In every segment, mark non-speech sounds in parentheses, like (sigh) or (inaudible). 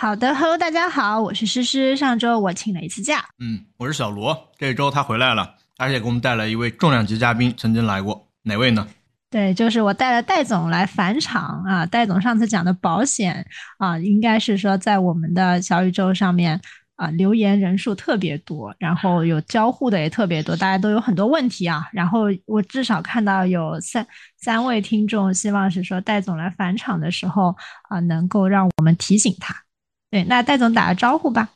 好的，Hello，大家好，我是诗诗。上周我请了一次假，嗯，我是小罗。这周他回来了，而且给我们带来一位重量级嘉宾，曾经来过，哪位呢？对，就是我带了戴总来返场啊。戴总上次讲的保险啊，应该是说在我们的小宇宙上面啊留言人数特别多，然后有交互的也特别多，大家都有很多问题啊。然后我至少看到有三三位听众希望是说戴总来返场的时候啊，能够让我们提醒他。对，那戴总打个招呼吧。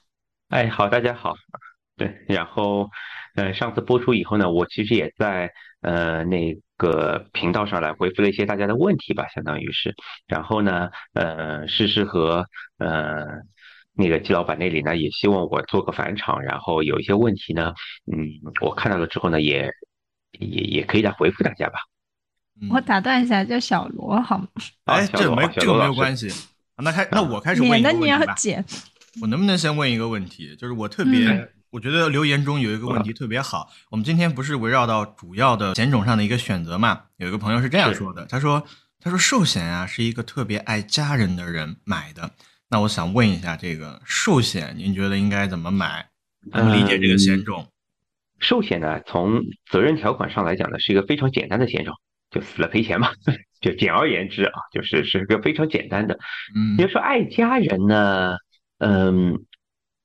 哎，好，大家好。对，然后，呃，上次播出以后呢，我其实也在呃那个频道上来回复了一些大家的问题吧，相当于是。然后呢，呃，诗诗和呃那个季老板那里呢，也希望我做个返场，然后有一些问题呢，嗯，我看到了之后呢，也也也可以来回复大家吧。我打断一下，叫小罗好吗？哎，这没这个没有关系。那开那我开始问一个问题吧。(laughs) 我能不能先问一个问题？就是我特别，我觉得留言中有一个问题特别好。我们今天不是围绕到主要的险种上的一个选择嘛？有一个朋友是这样说的，他说：“他说寿险啊是一个特别爱家人的人买的。”那我想问一下，这个寿险您觉得应该怎么买？怎么理解这个险种？寿险呢，从责任条款上来讲呢，是一个非常简单的险种。就死了赔钱嘛，就简而言之啊，就是是个非常简单的。嗯，比如说爱家人呢，嗯，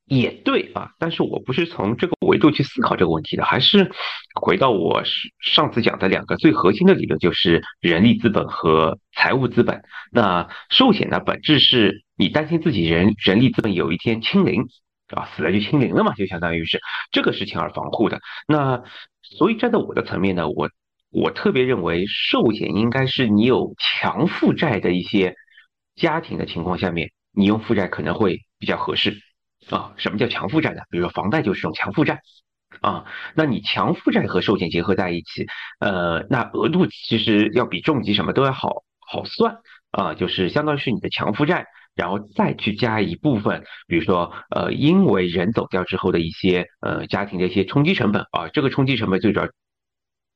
也对啊，但是我不是从这个维度去思考这个问题的，还是回到我上次讲的两个最核心的理论，就是人力资本和财务资本。那寿险呢，本质是你担心自己人人力资本有一天清零啊，死了就清零了嘛，就相当于是这个是情而防护的。那所以站在我的层面呢，我。我特别认为，寿险应该是你有强负债的一些家庭的情况下面，你用负债可能会比较合适啊。什么叫强负债呢？比如说房贷就是种强负债啊。那你强负债和寿险结合在一起，呃，那额度其实要比重疾什么都要好好算啊。就是相当于是你的强负债，然后再去加一部分，比如说呃，因为人走掉之后的一些呃家庭的一些冲击成本啊。这个冲击成本最主要。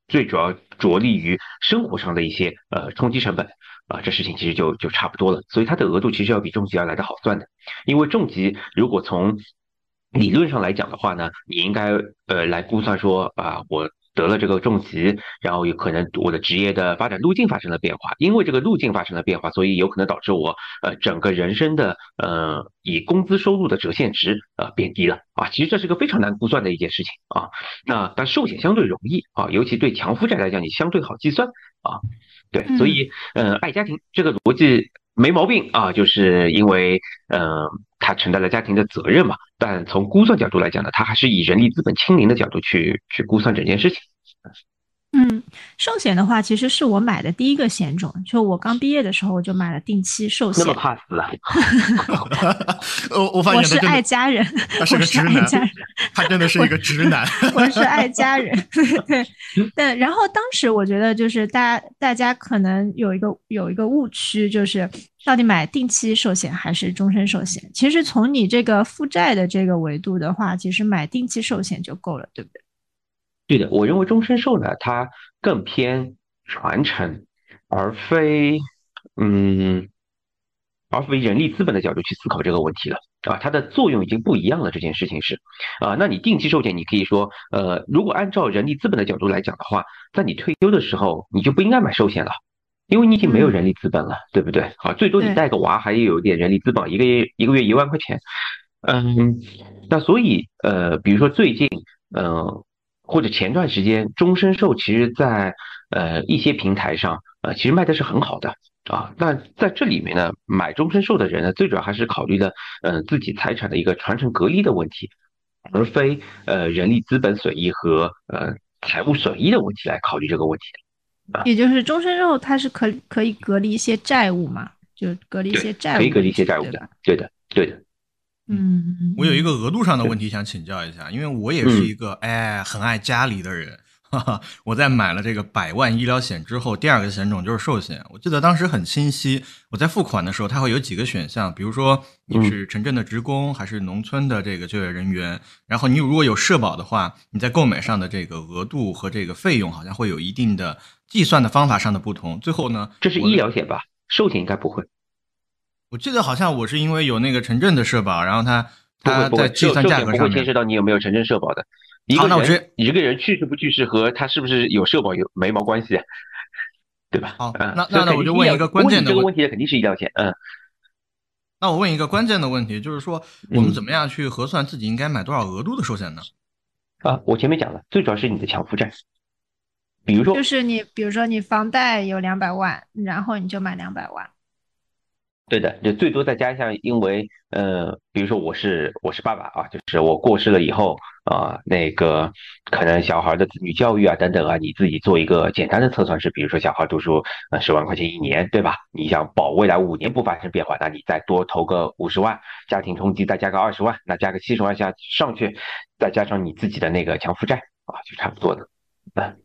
最主要着力于生活上的一些呃冲击成本啊，这事情其实就就差不多了，所以它的额度其实要比重疾要来的好算的，因为重疾如果从理论上来讲的话呢，你应该呃来估算说啊我。得了这个重疾，然后有可能我的职业的发展路径发生了变化，因为这个路径发生了变化，所以有可能导致我呃整个人生的呃以工资收入的折现值呃变低了啊，其实这是个非常难估算的一件事情啊。那但寿险相对容易啊，尤其对强负债来讲，你相对好计算啊。对，所以呃爱家庭这个逻辑没毛病啊，就是因为嗯他承担了家庭的责任嘛。但从估算角度来讲呢，他还是以人力资本清零的角度去去估算整件事情。嗯，寿险的话，其实是我买的第一个险种。就我刚毕业的时候，我就买了定期寿险。那么怕死啊！(laughs) 我我发现我是爱家人，他是个直男，他真的是一个直男。我是爱家人，(laughs) 对对。然后当时我觉得，就是大家大家可能有一个有一个误区，就是到底买定期寿险还是终身寿险？其实从你这个负债的这个维度的话，其实买定期寿险就够了，对不对？对的，我认为终身寿呢，它更偏传承，而非嗯，而非人力资本的角度去思考这个问题了啊，它的作用已经不一样了。这件事情是啊，那你定期寿险，你可以说呃，如果按照人力资本的角度来讲的话，在你退休的时候，你就不应该买寿险了，因为你已经没有人力资本了，对不对？啊，最多你带个娃，还有一点人力资本，一个月一个月一万块钱，嗯，那所以呃，比如说最近嗯。或者前段时间，终身寿其实，在呃一些平台上，呃其实卖的是很好的啊。那在这里面呢，买终身寿的人呢，最主要还是考虑的，呃自己财产的一个传承隔离的问题，而非呃人力资本损益和呃财务损益的问题来考虑这个问题。啊，也就是终身寿它是可可以隔离一些债务嘛？就隔离一些债务，可以隔离一些债务的，对的，对的。嗯，我有一个额度上的问题想请教一下，因为我也是一个哎很爱家里的人。哈哈，我在买了这个百万医疗险之后，第二个险种就是寿险。我记得当时很清晰，我在付款的时候，它会有几个选项，比如说你是城镇的职工还是农村的这个就业人员，然后你如果有社保的话，你在购买上的这个额度和这个费用好像会有一定的计算的方法上的不同。最后呢，这是医疗险吧？寿险应该不会。我记得好像我是因为有那个城镇的社保，然后他他在计算价格上不会牵涉到你有没有城镇社保的。一个人你这个人去世不去世和他是不是有社保有没毛关系，对吧？好，那那那我就问一个关键的这个问题，肯定是医疗险。嗯，那我问一个关键的问题，就是说我们怎么样去核算自己应该买多少额度的寿险呢？啊，我前面讲了，最主要是你的强负债。比如说，就是你，比如说你房贷有两百万，然后你就买两百万。对的，就最多再加上，因为呃，比如说我是我是爸爸啊，就是我过世了以后啊，那个可能小孩的子女教育啊等等啊，你自己做一个简单的测算是，比如说小孩读书呃十万块钱一年，对吧？你想保未来五年不发生变化，那你再多投个五十万，家庭冲击再加个二十万，那加个七十万下上去，再加上你自己的那个强负债啊，就差不多的，嗯。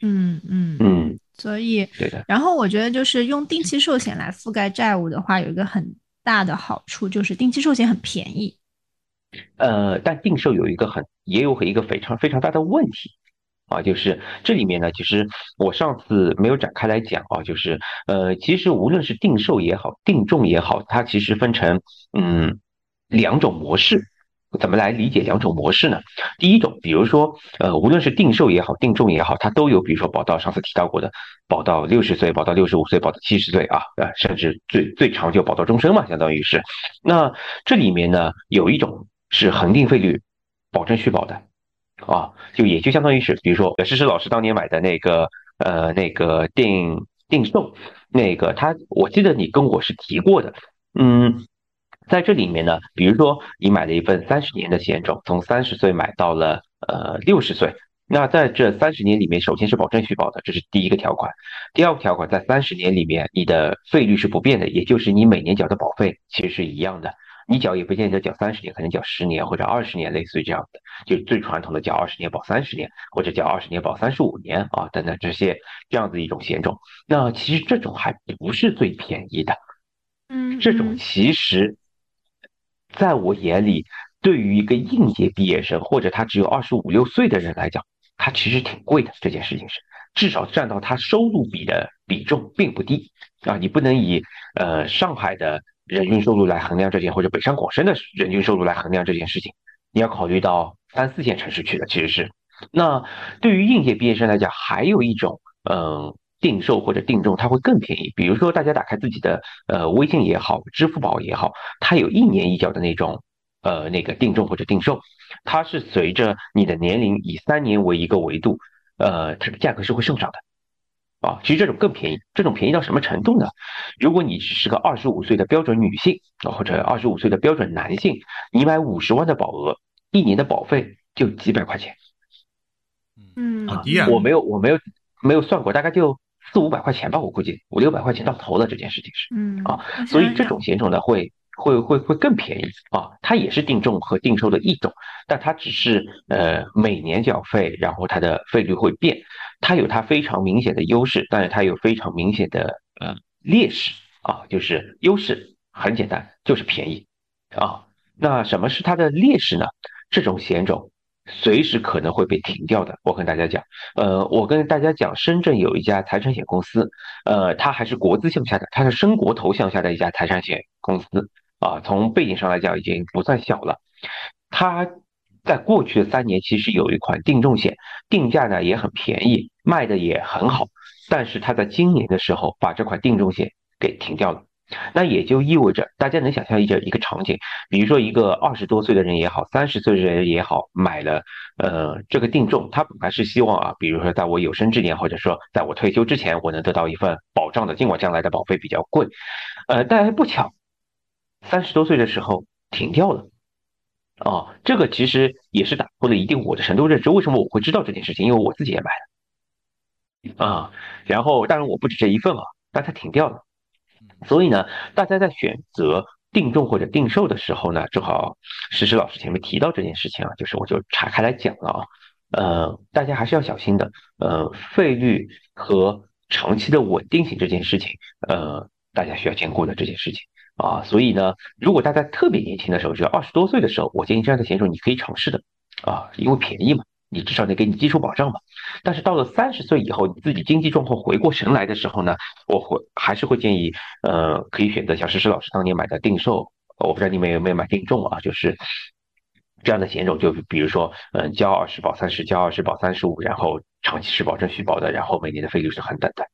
嗯嗯嗯，所以对的。然后我觉得就是用定期寿险来覆盖债务的话，有一个很大的好处，就是定期寿险很便宜。呃，但定寿有一个很也有一个非常非常大的问题啊，就是这里面呢，其实我上次没有展开来讲啊，就是呃，其实无论是定寿也好，定重也好，它其实分成嗯两种模式。怎么来理解两种模式呢？第一种，比如说，呃，无论是定寿也好，定重也好，它都有，比如说保到上次提到过的，保到六十岁，保到六十五岁，保到七十岁啊，呃，甚至最最长就保到终身嘛，相当于是。那这里面呢，有一种是恒定费率保证续保的，啊，就也就相当于是，比如说诗诗老师当年买的那个，呃，那个定定寿，那个他，我记得你跟我是提过的，嗯。在这里面呢，比如说你买了一份三十年的险种，从三十岁买到了呃六十岁，那在这三十年里面，首先是保证续保的，这是第一个条款。第二个条款，在三十年里面，你的费率是不变的，也就是你每年缴的保费其实是一样的。你缴也不见得缴三十年，可能缴十年或者二十年，类似于这样的，就最传统的缴二十年保三十年，或者缴二十年保三十五年啊等等这些这样子一种险种。那其实这种还不是最便宜的，嗯，这种其实。在我眼里，对于一个应届毕业生或者他只有二十五六岁的人来讲，他其实挺贵的。这件事情是，至少占到他收入比的比重并不低啊。你不能以呃上海的人均收入来衡量这件，或者北上广深的人均收入来衡量这件事情。你要考虑到三四线城市去的，其实是。那对于应届毕业生来讲，还有一种嗯。定寿或者定重，它会更便宜。比如说，大家打开自己的呃微信也好，支付宝也好，它有一年一缴的那种呃那个定重或者定寿，它是随着你的年龄以三年为一个维度，呃，它的价格是会上涨的啊。其实这种更便宜，这种便宜到什么程度呢？如果你只是个二十五岁的标准女性啊，或者二十五岁的标准男性，你买五十万的保额，一年的保费就几百块钱。嗯，好低啊！我没有，我没有没有算过，大概就。四五百块钱吧，我估计五六百块钱到头了。这件事情是，嗯啊，所以这种险种呢会会会会更便宜啊。它也是定重和定收的一种，但它只是呃每年缴费，然后它的费率会变。它有它非常明显的优势，但是它有非常明显的呃劣势啊。就是优势很简单，就是便宜啊。那什么是它的劣势呢？这种险种。随时可能会被停掉的。我跟大家讲，呃，我跟大家讲，深圳有一家财产险公司，呃，它还是国资向下的，它是深国投向下的一家财产险公司啊。从背景上来讲，已经不算小了。它在过去的三年，其实有一款定重险，定价呢也很便宜，卖的也很好。但是它在今年的时候，把这款定重险给停掉了。那也就意味着，大家能想象一下一个场景，比如说一个二十多岁的人也好，三十岁的人也好，买了呃这个定重，他本来是希望啊，比如说在我有生之年，或者说在我退休之前，我能得到一份保障的，尽管将来的保费比较贵，呃，但不巧，三十多岁的时候停掉了，啊，这个其实也是打破了一定我的程度认知。为什么我会知道这件事情？因为我自己也买了，啊，然后当然我不止这一份啊，但它停掉了。所以呢，大家在选择定重或者定寿的时候呢，正好石石老师前面提到这件事情啊，就是我就岔开来讲了啊，呃，大家还是要小心的，呃，费率和长期的稳定性这件事情，呃，大家需要兼顾的这件事情。啊，所以呢，如果大家特别年轻的时候，就二十多岁的时候，我建议这样的险种你可以尝试的啊，因为便宜嘛。你至少得给你基础保障嘛。但是到了三十岁以后，你自己经济状况回过神来的时候呢，我会还是会建议，呃，可以选择像石石老师当年买的定寿，我不知道你们有没有买定重啊，就是这样的险种，就比如说，嗯，交二十保三十，交二十保三十五，然后长期是保证续保的，然后每年的费率是很等的，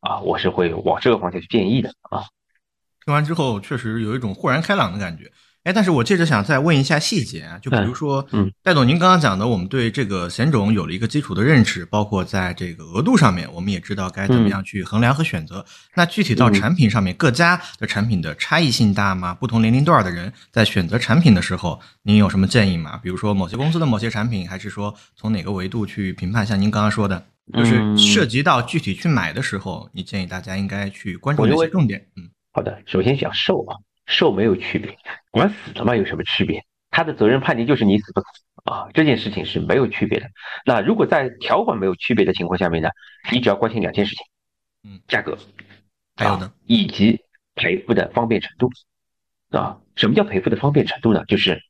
啊，我是会往这个方向去建议的啊。听完之后，确实有一种豁然开朗的感觉。哎，但是我接着想再问一下细节啊，就比如说，嗯，戴总，您刚刚讲的，我们对这个险种有了一个基础的认识，包括在这个额度上面，我们也知道该怎么样去衡量和选择。那具体到产品上面，各家的产品的差异性大吗？不同年龄段的人在选择产品的时候，您有什么建议吗？比如说某些公司的某些产品，还是说从哪个维度去评判？像您刚刚说的，就是涉及到具体去买的时候，你建议大家应该去关注哪些重点？嗯，好的，首先讲寿啊。寿没有区别，管死了嘛有什么区别？他的责任判定就是你死不死啊，这件事情是没有区别的。那如果在条款没有区别的情况下面呢，你只要关心两件事情，嗯，价格，还有呢，以及赔付的方便程度啊。什么叫赔付的方便程度呢？就是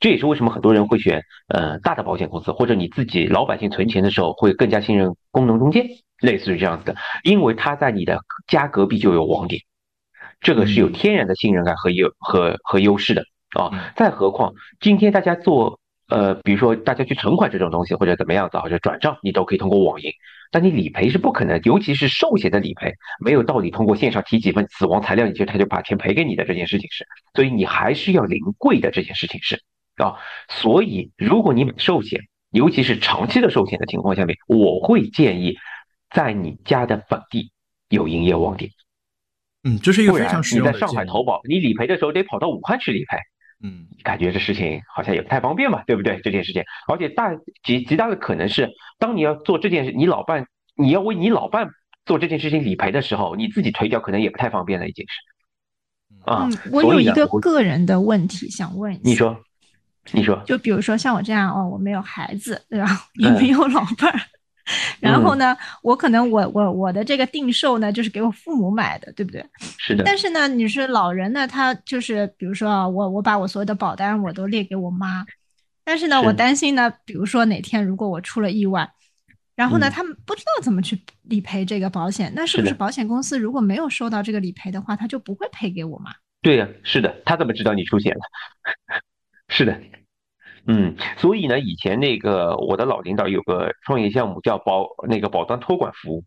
这也是为什么很多人会选呃大的保险公司，或者你自己老百姓存钱的时候会更加信任工农中介，类似于这样子的，因为他在你的家隔壁就有网点。这个是有天然的信任感和优和和优势的啊！再何况今天大家做呃，比如说大家去存款这种东西或者怎么样子，或者转账，你都可以通过网银，但你理赔是不可能，尤其是寿险的理赔，没有道理通过线上提几份死亡材料，你就他就把钱赔给你的这件事情是，所以你还是要临柜的这件事情是啊。所以如果你买寿险，尤其是长期的寿险的情况下面，我会建议在你家的本地有营业网点。嗯，这是一个非常实用的。你在上海投保，你理赔的时候得跑到武汉去理赔，嗯，感觉这事情好像也不太方便嘛，对不对？这件事情，而且大极极大的可能是，当你要做这件事，你老伴你要为你老伴做这件事情理赔的时候，你自己腿脚可能也不太方便了，已经是。啊，我有一个个人的问题想问一下，你说，你说，就比如说像我这样哦，我没有孩子，对吧？也没有老伴儿。(laughs) 然后呢，我可能我我我的这个定寿呢，就是给我父母买的，对不对？是的。但是呢，你是老人呢，他就是比如说啊，我我把我所有的保单我都列给我妈，但是呢，我担心呢，比如说哪天如果我出了意外，然后呢，他们不知道怎么去理赔这个保险，那是不是保险公司如果没有收到这个理赔的话，他就不会赔给我吗？对呀，是的，他怎么知道你出险了？(laughs) 是的。嗯，所以呢，以前那个我的老领导有个创业项目叫保那个保单托管服务，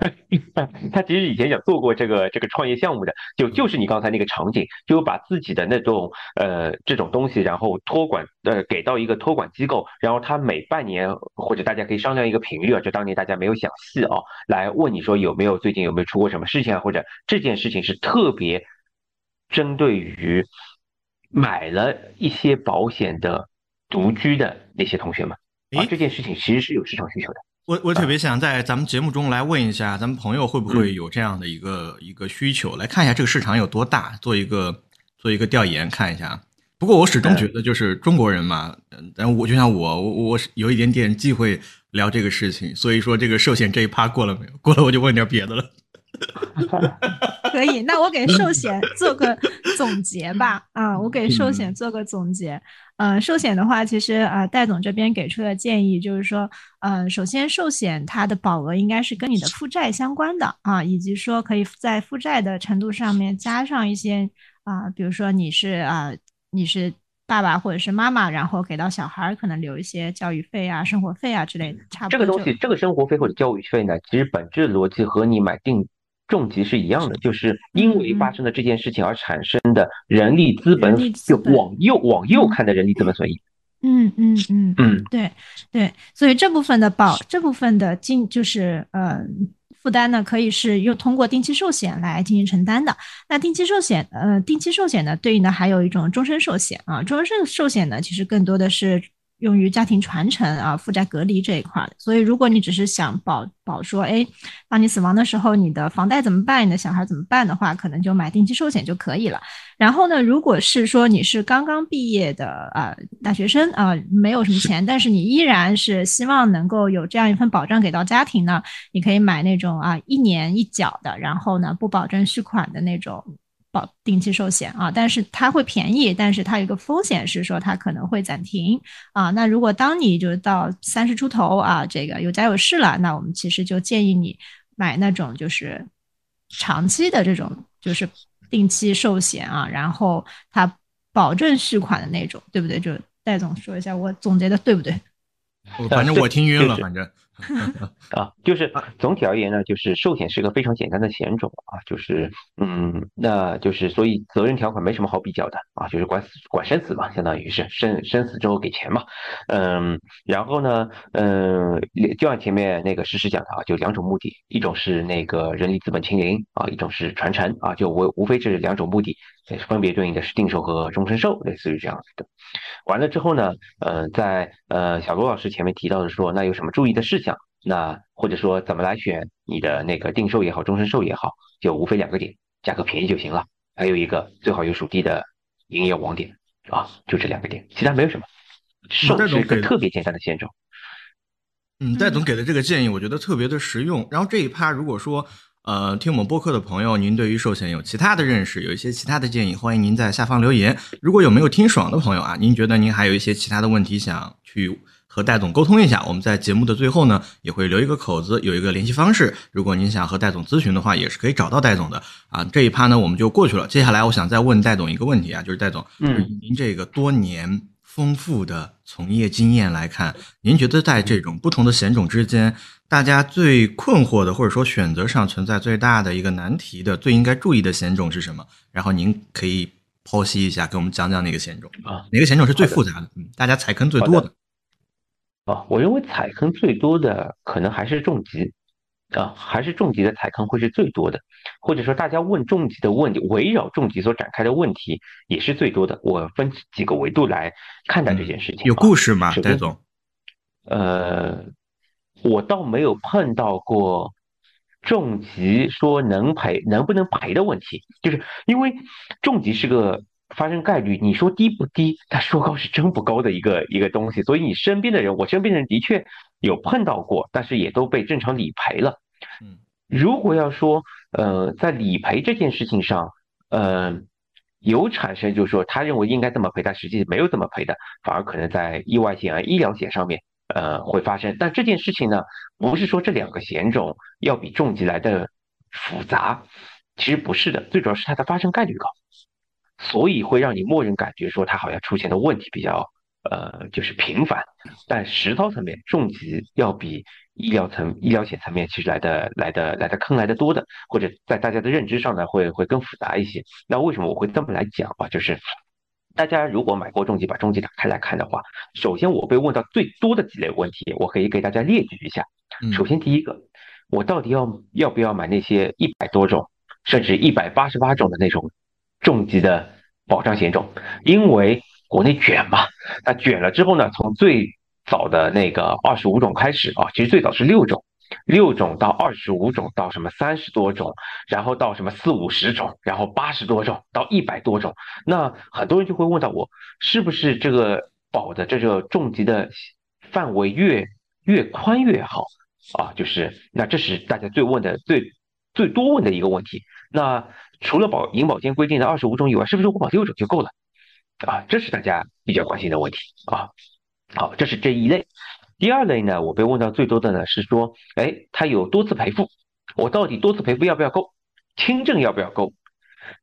(laughs) 他其实以前想做过这个这个创业项目的，就就是你刚才那个场景，就把自己的那种呃这种东西，然后托管呃给到一个托管机构，然后他每半年或者大家可以商量一个频率啊，就当年大家没有想细啊，来问你说有没有最近有没有出过什么事情啊，或者这件事情是特别针对于买了一些保险的。独居的那些同学们，啊，这件事情其实是有市场需求的。我我特别想在咱们节目中来问一下，咱们朋友会不会有这样的一个一个需求，来看一下这个市场有多大，做一个做一个调研看一下。不过我始终觉得，就是中国人嘛，嗯但我就像我我我有一点点忌讳聊这个事情，所以说这个寿险这一趴过了没有？(laughs) 过了我就问点别的了。(laughs) 可以，那我给寿险做个总结吧。啊，我给寿险做个总结。嗯，寿险的话，其实啊，戴总这边给出的建议就是说，呃，首先寿险它的保额应该是跟你的负债相关的啊，以及说可以在负债的程度上面加上一些啊，比如说你是啊，你是爸爸或者是妈妈，然后给到小孩可能留一些教育费啊、生活费啊之类的。差不多。这个东西，这个生活费或者教育费呢，其实本质逻辑和你买定。重疾是一样的，就是因为发生了这件事情而产生的人力资本，就往右往右看的人力资本损益。嗯嗯嗯嗯，对对，所以这部分的保这部分的进就是呃负担呢，可以是用通过定期寿险来进行承担的。那定期寿险呃定期寿险呢，对应的还有一种终身寿险啊，终身寿险呢，其实更多的是。用于家庭传承啊，负债隔离这一块的。所以，如果你只是想保保说，哎，当你死亡的时候，你的房贷怎么办？你的小孩怎么办的话，可能就买定期寿险就可以了。然后呢，如果是说你是刚刚毕业的啊大学生啊，没有什么钱，但是你依然是希望能够有这样一份保障给到家庭呢，你可以买那种啊一年一缴的，然后呢不保证续款的那种。保定期寿险啊，但是它会便宜，但是它有一个风险是说它可能会暂停啊。那如果当你就到三十出头啊，这个有家有室了，那我们其实就建议你买那种就是长期的这种就是定期寿险啊，然后它保证续款的那种，对不对？就戴总说一下，我总结的对不对？(laughs) 反正我听晕了，反正。(laughs) 啊，就是总体而言呢，就是寿险是个非常简单的险种啊，就是嗯，那就是所以责任条款没什么好比较的啊，就是管死管生死嘛，相当于是生生死之后给钱嘛，嗯，然后呢，嗯，就像前面那个诗诗讲的啊，就两种目的，一种是那个人力资本清零啊，一种是传承啊，就无无非这两种目的，分别对应的是定寿和终身寿，类似于这样子的。完了之后呢，呃，在呃小罗老师前面提到的说，那有什么注意的事项？那或者说怎么来选你的那个定寿也好，终身寿也好，就无非两个点，价格便宜就行了。还有一个最好有属地的营业网点啊，就这两个点，其他没有什么。寿是一个特别简单的险种。嗯，戴总给的这个建议，我觉得特别的实用。然后这一趴，如果说呃听我们播客的朋友，您对于寿险有其他的认识，有一些其他的建议，欢迎您在下方留言。如果有没有听爽的朋友啊，您觉得您还有一些其他的问题想去。和戴总沟通一下，我们在节目的最后呢，也会留一个口子，有一个联系方式。如果您想和戴总咨询的话，也是可以找到戴总的啊。这一趴呢，我们就过去了。接下来，我想再问戴总一个问题啊，就是戴总，嗯，您这个多年丰富的从业经验来看，您觉得在这种不同的险种之间，大家最困惑的，或者说选择上存在最大的一个难题的，最应该注意的险种是什么？然后您可以剖析一下，给我们讲讲哪个险种啊？哪个险种是最复杂的？嗯，大家踩坑最多的。啊，我认为踩坑最多的可能还是重疾，啊，还是重疾的踩坑会是最多的，或者说大家问重疾的问题，围绕重疾所展开的问题也是最多的。我分几个维度来看待这件事情。有故事吗，戴总？呃，我倒没有碰到过重疾说能赔能不能赔的问题，就是因为重疾是个。发生概率，你说低不低？它说高是真不高的一个一个东西。所以你身边的人，我身边的人的确有碰到过，但是也都被正常理赔了。嗯，如果要说，呃，在理赔这件事情上，呃，有产生就是说他认为应该这么赔，但实际没有这么赔的，反而可能在意外险啊、医疗险上面，呃，会发生。但这件事情呢，不是说这两个险种要比重疾来的复杂，其实不是的，最主要是它的发生概率高。所以会让你默认感觉说它好像出现的问题比较呃就是频繁，但实操层面重疾要比医疗层医疗险层面其实来的来的来的坑来的多的，或者在大家的认知上呢会会更复杂一些。那为什么我会这么来讲啊？就是大家如果买过重疾，把重疾打开来看的话，首先我被问到最多的几类问题，我可以给大家列举一下。首先第一个，我到底要要不要买那些一百多种甚至一百八十八种的那种？重疾的保障险种，因为国内卷嘛，那卷了之后呢，从最早的那个二十五种开始啊，其实最早是六种，六种到二十五种，到什么三十多种，然后到什么四五十种，然后八十多种，到一百多种，那很多人就会问到我，是不是这个保的这个重疾的范围越越宽越好啊？就是那这是大家最问的最最多问的一个问题，那。除了保银保监规定的二十五种以外，是不是我保六种就够了？啊，这是大家比较关心的问题啊。好，这是这一类。第二类呢，我被问到最多的呢是说，哎，它有多次赔付，我到底多次赔付要不要够？轻症要不要够？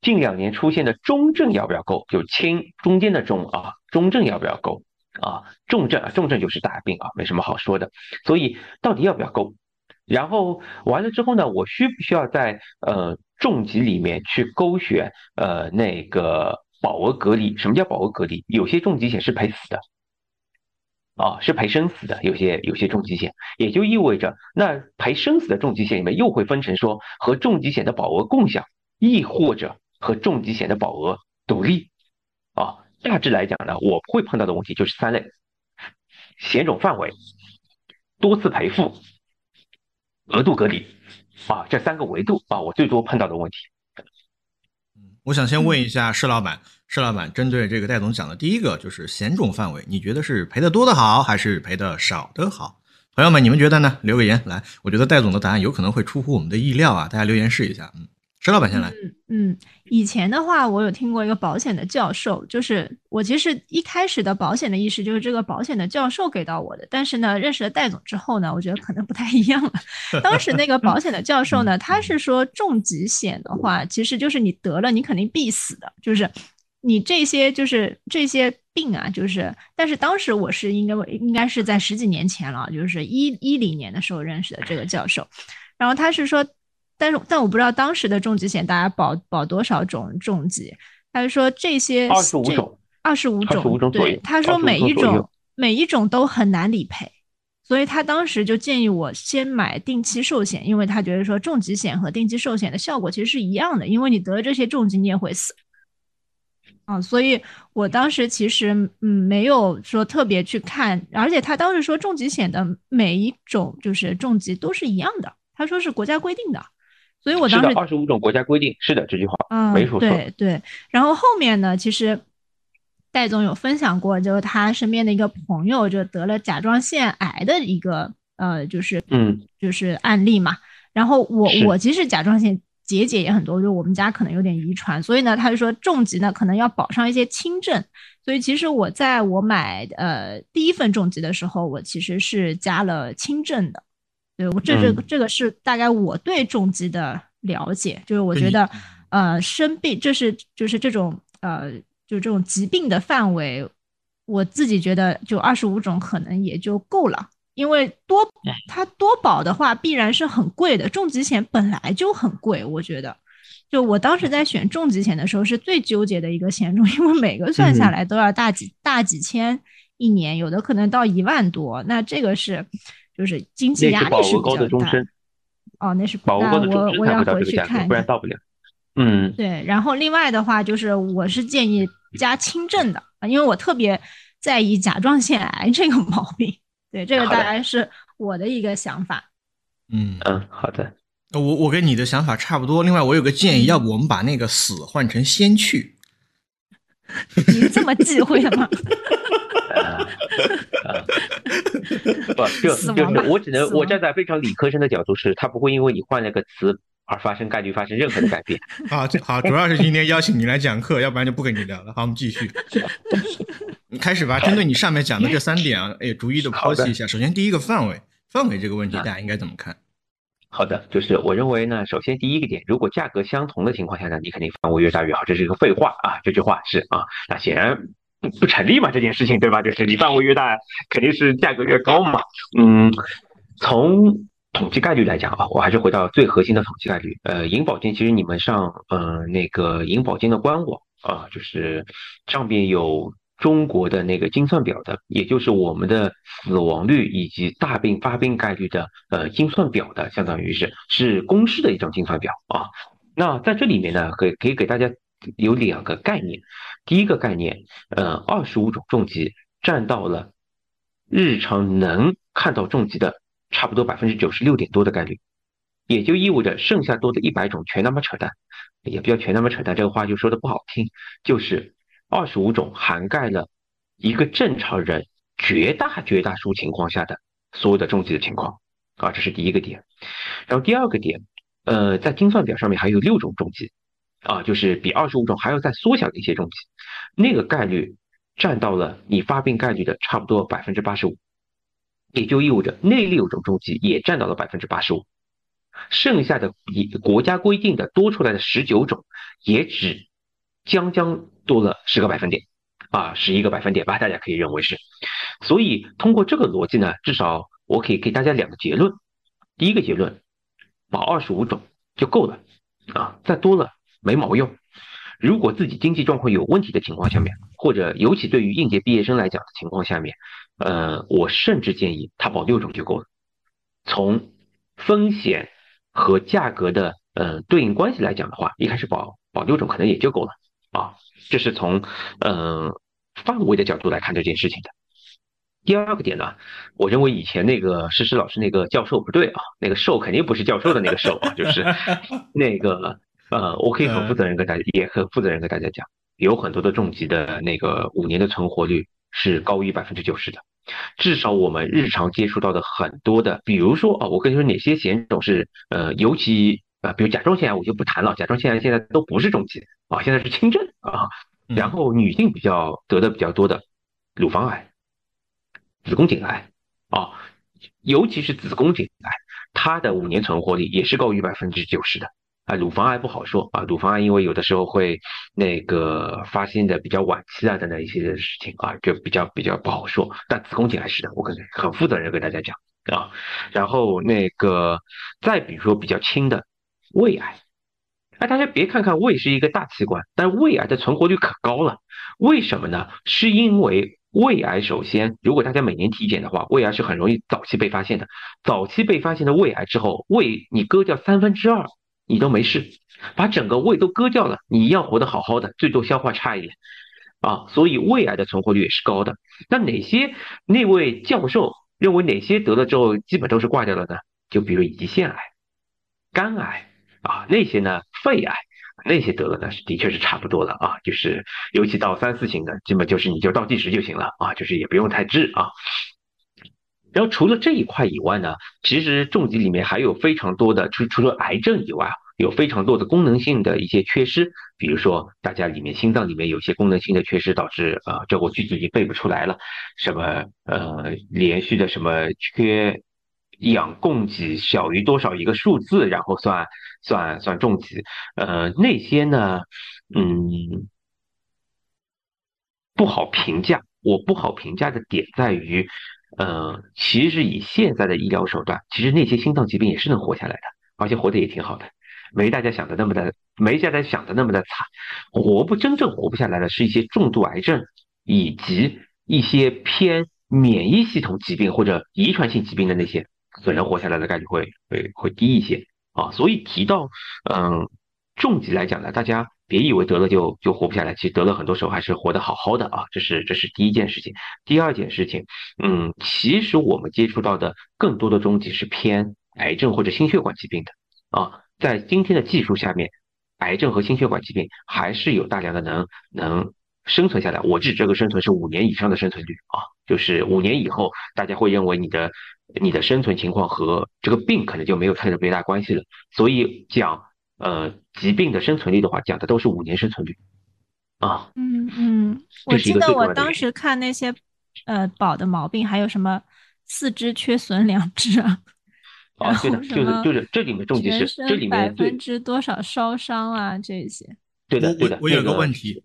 近两年出现的中症要不要够？就轻中间的中啊，中症要不要够？啊，重症啊，重症就是大病啊，没什么好说的。所以到底要不要够？然后完了之后呢，我需不需要在呃？重疾里面去勾选呃那个保额隔离，什么叫保额隔离？有些重疾险是赔死的，啊是赔生死的，有些有些重疾险，也就意味着那赔生死的重疾险里面又会分成说和重疾险的保额共享，亦或者和重疾险的保额独立，啊大致来讲呢，我会碰到的问题就是三类：险种范围、多次赔付、额度隔离。啊，这三个维度啊，我最多碰到的问题。嗯，我想先问一下施老板，施老板针对这个戴总讲的第一个，就是险种范围，你觉得是赔的多的好，还是赔的少的好？朋友们，你们觉得呢？留个言来，我觉得戴总的答案有可能会出乎我们的意料啊，大家留言试一下。嗯，石老板先来。嗯嗯，以前的话，我有听过一个保险的教授，就是我其实一开始的保险的意识就是这个保险的教授给到我的，但是呢，认识了戴总之后呢，我觉得可能不太一样了。当时那个保险的教授呢，(laughs) 他是说重疾险的话，其实就是你得了，你肯定必死的，就是你这些就是这些病啊，就是，但是当时我是应该应该是在十几年前了，就是一一零年的时候认识的这个教授，然后他是说。但是，但我不知道当时的重疾险大家保保多少种重疾。他就说这些二十五种，二十五种，对，他说每一种每一种都很难理赔，所以他当时就建议我先买定期寿险，因为他觉得说重疾险和定期寿险的效果其实是一样的，因为你得了这些重疾你也会死。啊，所以我当时其实嗯没有说特别去看，而且他当时说重疾险的每一种就是重疾都是一样的，他说是国家规定的。所以我当时二十五种国家规定是的这句话，嗯，没说错。对对，然后后面呢，其实戴总有分享过，就是他身边的一个朋友就得了甲状腺癌的一个呃，就是嗯，就是案例嘛。然后我我其实甲状腺结节也很多，就我们家可能有点遗传，所以呢，他就说重疾呢可能要保上一些轻症。所以其实我在我买呃第一份重疾的时候，我其实是加了轻症的。对我这这这个是大概我对重疾的了解，就是我觉得，呃，生病这是就是这种呃，就这种疾病的范围，我自己觉得就二十五种可能也就够了，因为多它多保的话必然是很贵的，重疾险本来就很贵，我觉得，就我当时在选重疾险的时候是最纠结的一个险种，(laughs) 因为每个算下来都要大几大几千一年，有的可能到一万多，那这个是。就是经济压力是比较大。哦，那是保额高的终身才会去看，不然到不了。嗯，对。然后另外的话，就是我是建议加轻症的啊，因为我特别在意甲状腺癌这个毛病。对，这个大概是我的一个想法。嗯嗯，好的。我我跟你的想法差不多。另外，我有个建议，要不我们把那个死换成先去？你这么忌讳的 (laughs) 吗？(laughs) 不，就就是我只能我站在非常理科生的角度，是他不会因为你换了个词而发生概率发生任何的改变。(laughs) 好，好，主要是今天邀请你来讲课，要不然就不跟你聊了。好，我们继续，(laughs) 你开始吧。针对你上面讲的这三点啊，哎，逐一的剖析一下。首先，第一个范围，范围这个问题，大家应该怎么看？好的，就是我认为呢，首先第一个点，如果价格相同的情况下呢，你肯定范围越大越好，这是一个废话啊。这句话是啊，那显然。不成立嘛？这件事情对吧？就是你范围越大，肯定是价格越高嘛。嗯，从统计概率来讲啊，我还是回到最核心的统计概率。呃，银保监其实你们上呃那个银保监的官网啊，就是上边有中国的那个精算表的，也就是我们的死亡率以及大病发病概率的呃精算表的，相当于是是公式的一张精算表啊。那在这里面呢，可以可以给大家。有两个概念，第一个概念，呃，二十五种重疾占到了日常能看到重疾的差不多百分之九十六点多的概率，也就意味着剩下多的一百种全他妈扯淡，也不要全他妈扯淡，这个话就说的不好听，就是二十五种涵盖了一个正常人绝大绝大数情况下的所有的重疾的情况啊，这是第一个点。然后第二个点，呃，在精算表上面还有六种重疾。啊，就是比二十五种还要再缩小的一些重疾，那个概率占到了你发病概率的差不多百分之八十五，也就意味着那六种重疾也占到了百分之八十五，剩下的以国家规定的多出来的十九种，也只将将多了十个百分点，啊，十一个百分点吧，大家可以认为是。所以通过这个逻辑呢，至少我可以给大家两个结论，第一个结论，保二十五种就够了，啊，再多了。没毛用。如果自己经济状况有问题的情况下面，或者尤其对于应届毕业生来讲的情况下面，呃，我甚至建议他保六种就够了。从风险和价格的呃对应关系来讲的话，一开始保保六种可能也就够了啊。这是从嗯范围的角度来看这件事情的。第二个点呢，我认为以前那个诗诗老师那个教授不对啊，那个授肯定不是教授的那个授啊，就是 (laughs) 那个。呃，我可以很负责任跟大家，也很负责任跟大家讲，有很多的重疾的那个五年的存活率是高于百分之九十的，至少我们日常接触到的很多的，比如说啊，我跟你说哪些险种是呃尤其啊，比如甲状腺癌我就不谈了，甲状腺癌现在都不是重疾啊，现在是轻症啊。然后女性比较得的比较多的，乳房癌、子宫颈癌啊，尤其是子宫颈癌，它的五年存活率也是高于百分之九十的。啊，乳房癌不好说啊，乳房癌因为有的时候会那个发现的比较晚期啊等等一些事情啊，就比较比较不好说。但子宫颈癌是的，我可能很负责任跟大家讲啊。然后那个再比如说比较轻的胃癌，哎，大家别看看胃是一个大器官，但胃癌的存活率可高了。为什么呢？是因为胃癌首先，如果大家每年体检的话，胃癌是很容易早期被发现的。早期被发现的胃癌之后，胃你割掉三分之二。你都没事，把整个胃都割掉了，你一样活得好好的，最多消化差一点啊。所以胃癌的存活率也是高的。那哪些那位教授认为哪些得了之后基本都是挂掉了呢？就比如胰腺癌、肝癌啊，那些呢肺癌那些得了呢，的确是差不多了啊。就是尤其到三四型的，基本就是你就倒计时就行了啊，就是也不用太治啊。然后除了这一块以外呢，其实重疾里面还有非常多的，除除了癌症以外，有非常多的功能性的一些缺失，比如说大家里面心脏里面有些功能性的缺失，导致呃这我句子已经背不出来了，什么呃连续的什么缺氧供给小于多少一个数字，然后算算算重疾，呃那些呢，嗯不好评价，我不好评价的点在于。呃，其实以现在的医疗手段，其实那些心脏疾病也是能活下来的，而且活得也挺好的，没大家想的那么的，没大家想的那么的惨。活不真正活不下来的是一些重度癌症，以及一些偏免疫系统疾病或者遗传性疾病的那些，可能活下来的概率会会会低一些啊。所以提到嗯重疾来讲呢，大家。别以为得了就就活不下来，其实得了很多时候还是活得好好的啊，这是这是第一件事情。第二件事情，嗯，其实我们接触到的更多的终极是偏癌症或者心血管疾病的啊，在今天的技术下面，癌症和心血管疾病还是有大量的能能生存下来。我指这个生存是五年以上的生存率啊，就是五年以后，大家会认为你的你的生存情况和这个病可能就没有太别大关系了。所以讲。呃，疾病的生存率的话，讲的都是五年生存率啊。嗯嗯，我记得我当时看那些呃宝的毛病，还有什么四肢缺损两只啊，哦，对的就是就是这里面重疾是这里面百分之多少烧伤啊这些。对的对的，我有个问题。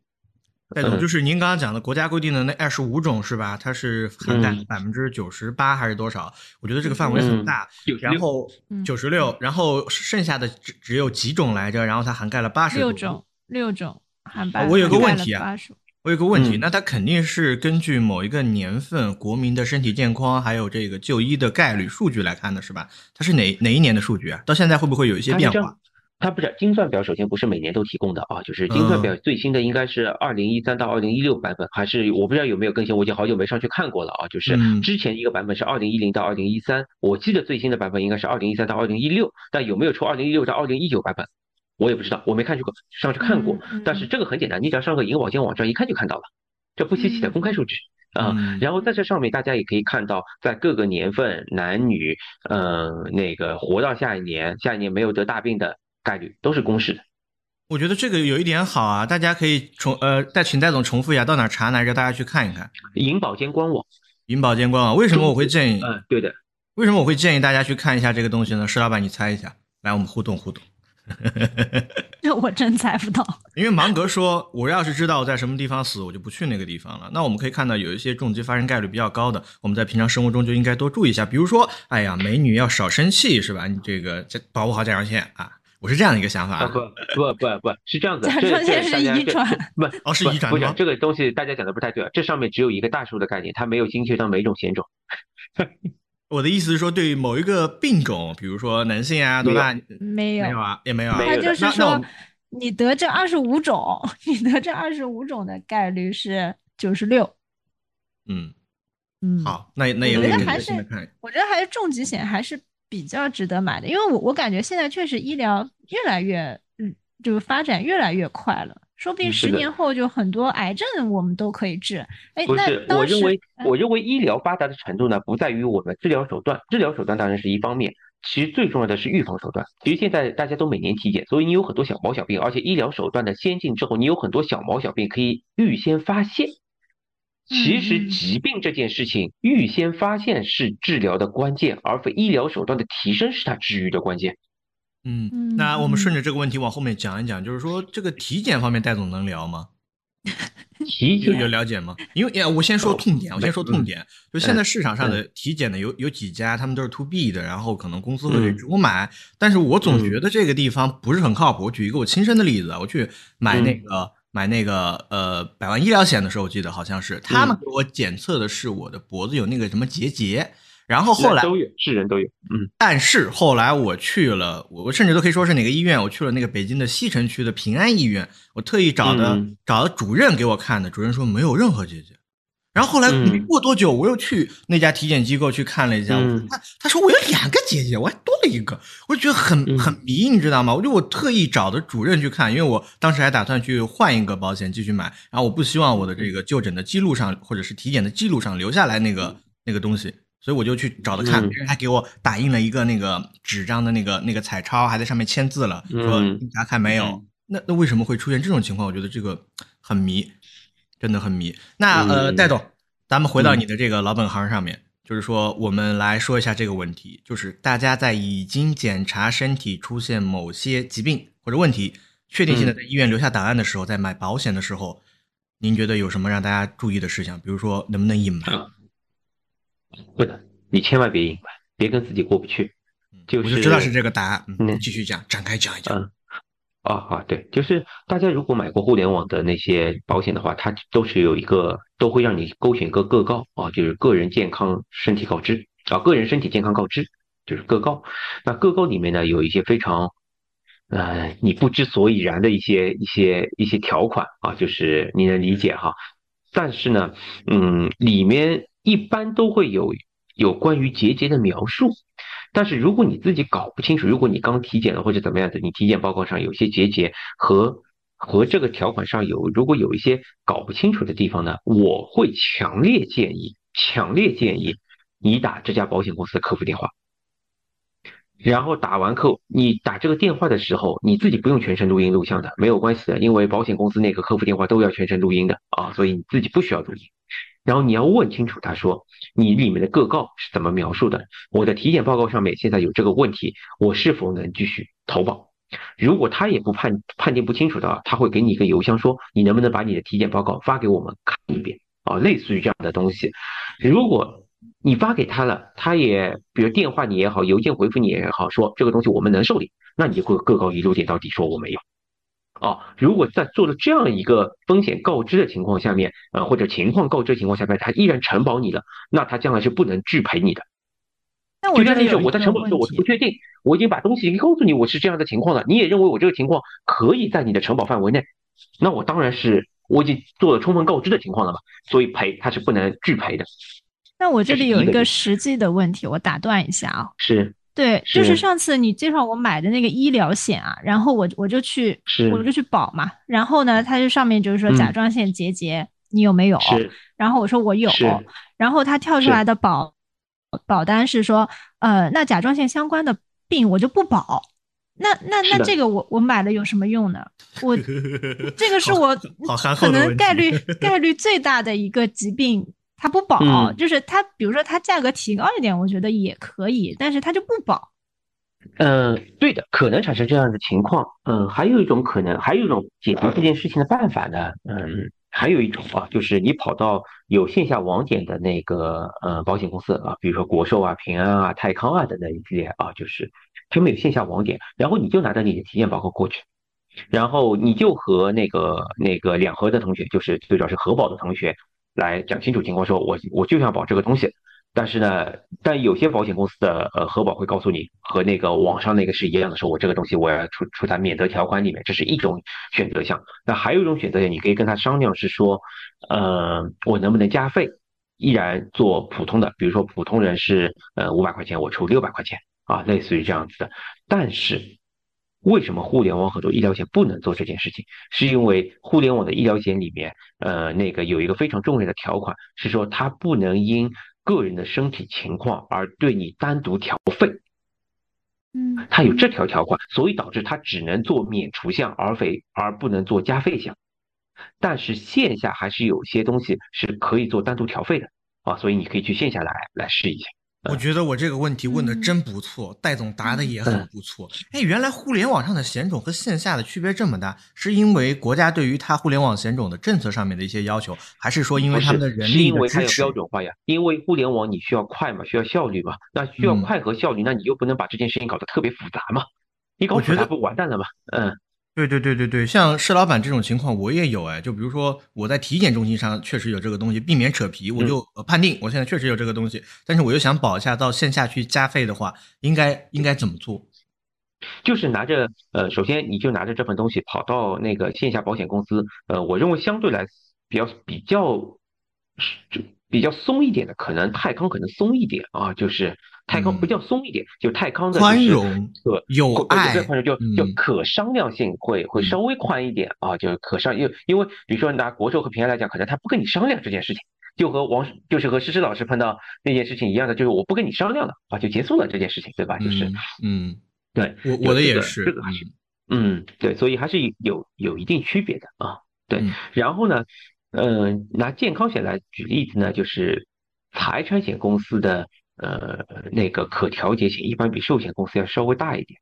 戴总，就是您刚刚讲的国家规定的那二十五种是吧？它是涵盖百分之九十八还是多少？我觉得这个范围很大。然后九十六，然后剩下的只只有几种来着？然后它涵盖了八十六种，六种涵盖。我有个问题啊，我有个问题，那它肯定是根据某一个年份国民的身体健康还有这个就医的概率数据来看的是吧？它是哪哪一年的数据啊？到现在会不会有一些变化？它不是精算表，首先不是每年都提供的啊，就是精算表最新的应该是二零一三到二零一六版本，还是我不知道有没有更新，我已经好久没上去看过了啊。就是之前一个版本是二零一零到二零一三，我记得最新的版本应该是二零一三到二零一六，但有没有出二零一六到二零一九版本，我也不知道，我没看去过，上去看过。但是这个很简单，你只要上个银保监网站一看就看到了，这不稀奇的公开数据啊。然后在这上面大家也可以看到，在各个年份男女，嗯，那个活到下一年，下一年没有得大病的。概率都是公式的，我觉得这个有一点好啊，大家可以重呃，再请戴总重复一下，到哪查来着？大家去看一看。银保监官网，银保监官网。为什么我会建议？嗯，对的。为什么我会建议大家去看一下这个东西呢？石老板，你猜一下，来，我们互动互动。(laughs) 这我真猜不到。因为芒格说，我要是知道在什么地方死，我就不去那个地方了。那我们可以看到，有一些重疾发生概率比较高的，我们在平常生活中就应该多注意一下。比如说，哎呀，美女要少生气，是吧？你这个保护好甲状腺啊。我是这样的一个想法，不不不不是这样子，甲状腺是遗传，不哦是遗传不是这个东西大家讲的不太对，这上面只有一个大数的概念，它没有精确到每一种险种。(laughs) 我的意思是说，对于某一个病种，比如说男性啊，多大没有没有啊，也没有啊。他就是说，你得这二十五种，你得这二十五种的概率是九十六。嗯嗯，好，那那也我觉得还是，我觉得还是重疾险还是。比较值得买的，因为我我感觉现在确实医疗越来越，嗯，就是发展越来越快了，说不定十年后就很多癌症我们都可以治。哎，不是，我认为我认为医疗发达的程度呢，不在于我们治疗手段，治疗手段当然是一方面，其实最重要的是预防手段。其实现在大家都每年体检，所以你有很多小毛小病，而且医疗手段的先进之后，你有很多小毛小病可以预先发现。其实疾病这件事情，预先发现是治疗的关键，而非医疗手段的提升是它治愈的关键。嗯，那我们顺着这个问题往后面讲一讲，就是说这个体检方面，戴总能聊吗？(laughs) 体检有了解吗？因为呀，我先说痛点，我先说痛点，就现在市场上的体检的有有几家，他们都是 to B 的，然后可能公司会给我买，但是我总觉得这个地方不是很靠谱。我举一个我亲身的例子，我去买那个买那个呃百万医疗险的时候，我记得好像是他们给我检测的是我的脖子有那个什么结节。然后后来都有，是人都有，嗯。但是后来我去了，我甚至都可以说是哪个医院，我去了那个北京的西城区的平安医院，我特意找的找的主任给我看的，主任说没有任何结节。然后后来没过多久，我又去那家体检机构去看了一下，他他说我有两个结节，我还多了一个，我就觉得很很迷，你知道吗？我就我特意找的主任去看，因为我当时还打算去换一个保险继续买，然后我不希望我的这个就诊的记录上或者是体检的记录上留下来那个那个东西。所以我就去找他看，别人还给我打印了一个那个纸张的那个那个彩超，还在上面签字了，说大家看没有？那那为什么会出现这种情况？我觉得这个很迷，真的很迷。那呃，戴总，咱们回到你的这个老本行上面，就是说我们来说一下这个问题，就是大家在已经检查身体出现某些疾病或者问题，确定性的在医院留下档案的时候，在买保险的时候，您觉得有什么让大家注意的事项？比如说能不能隐瞒？不能，你千万别隐瞒，别跟自己过不去。就是知道是这个答案，嗯，继续讲，展开讲一讲。嗯，啊啊，对，就是大家如果买过互联网的那些保险的话，它都是有一个都会让你勾选一个个告啊，就是个人健康身体告知啊，个人身体健康告知就是个告。那个告里面呢，有一些非常呃你不知所以然的一些一些一些条款啊，就是你能理解哈。但是呢，嗯，里面。一般都会有有关于结节的描述，但是如果你自己搞不清楚，如果你刚体检了或者怎么样的，你体检报告上有些结节和和这个条款上有如果有一些搞不清楚的地方呢，我会强烈建议，强烈建议你打这家保险公司的客服电话，然后打完客，你打这个电话的时候，你自己不用全程录音录像的，没有关系的，因为保险公司那个客服电话都要全程录音的啊，所以你自己不需要录音。然后你要问清楚，他说你里面的个告是怎么描述的？我的体检报告上面现在有这个问题，我是否能继续投保？如果他也不判判定不清楚的话，他会给你一个邮箱，说你能不能把你的体检报告发给我们看一遍啊？类似于这样的东西。如果你发给他了，他也比如电话你也好，邮件回复你也好，说这个东西我们能受理，那你就会个告一路点到底，说我没有。啊，如果在做了这样一个风险告知的情况下面，呃，或者情况告知情况下面，他依然承保你了，那他将来是不能拒赔你的。那我这里我在承保的时候，我是不确定，我已经把东西告诉你，我是这样的情况了，你也认为我这个情况可以在你的承保范围内，那我当然是我已经做了充分告知的情况了嘛，所以赔他是不能拒赔的。那我这里有一个实际的问题，我打断一下啊。是。对，就是上次你介绍我买的那个医疗险啊，然后我我就去，我就去保嘛。然后呢，它就上面就是说甲状腺结节，你有没有？然后我说我有。然后它跳出来的保保单是说，呃，那甲状腺相关的病我就不保。那那那这个我我买了有什么用呢？我 (laughs) 这个是我可能概率概率最大的一个疾病。它不保，就是它，比如说它价格提高一点，我觉得也可以，但是它就不保。嗯，对的，可能产生这样的情况。嗯，还有一种可能，还有一种解决这件事情的办法呢。嗯，还有一种啊，就是你跑到有线下网点的那个呃保险公司啊，比如说国寿啊、平安啊、泰康啊等等一系列啊，就是他们有线下网点，然后你就拿着你的体检报告过去，然后你就和那个那个两河的同学，就是最主要是核保的同学。来讲清楚情况，说我我就想保这个东西，但是呢，但有些保险公司的呃核保会告诉你和那个网上那个是一样的，说我这个东西我要出出在免责条款里面，这是一种选择项。那还有一种选择项，你可以跟他商量，是说，呃，我能不能加费，依然做普通的，比如说普通人是呃五百块钱，我出六百块钱啊，类似于这样子的，但是。为什么互联网很多医疗险不能做这件事情？是因为互联网的医疗险里面，呃，那个有一个非常重要的条款，是说它不能因个人的身体情况而对你单独调费。嗯，它有这条条款，所以导致它只能做免除项，而非而不能做加费项。但是线下还是有些东西是可以做单独调费的啊，所以你可以去线下来来试一下。我觉得我这个问题问的真不错，戴总答的也很不错。哎，原来互联网上的险种和线下的区别这么大，是因为国家对于它互联网险种的政策上面的一些要求，还是说因为他们的人力因为它有标准化呀？因为互联网你需要快嘛，需要效率嘛，那需要快和效率，那你又不能把这件事情搞得特别复杂嘛？你搞复杂不完蛋了吗？嗯。对对对对对，像施老板这种情况我也有哎，就比如说我在体检中心上确实有这个东西，避免扯皮，我就判定我现在确实有这个东西，但是我又想保一下，到线下去加费的话，应该应该怎么做？就是拿着呃，首先你就拿着这份东西跑到那个线下保险公司，呃，我认为相对来比较比较就比较松一点的，可能泰康可能松一点啊，就是。泰康不叫松一点，就泰康的宽容可有爱，宽容就就可商量性会会稍微宽一点啊，就是可商，因为因为比如说拿国寿和平安来讲，可能他不跟你商量这件事情，就和王就是和诗诗老师碰到那件事情一样的，就是我不跟你商量了啊，就结束了这件事情，对吧？就是嗯，对，我我的也是，这个还是嗯，对，所以还是有有一定区别的啊，对。然后呢，嗯，拿健康险来举例子呢，就是财产险公司的。呃，那个可调节性一般比寿险公司要稍微大一点。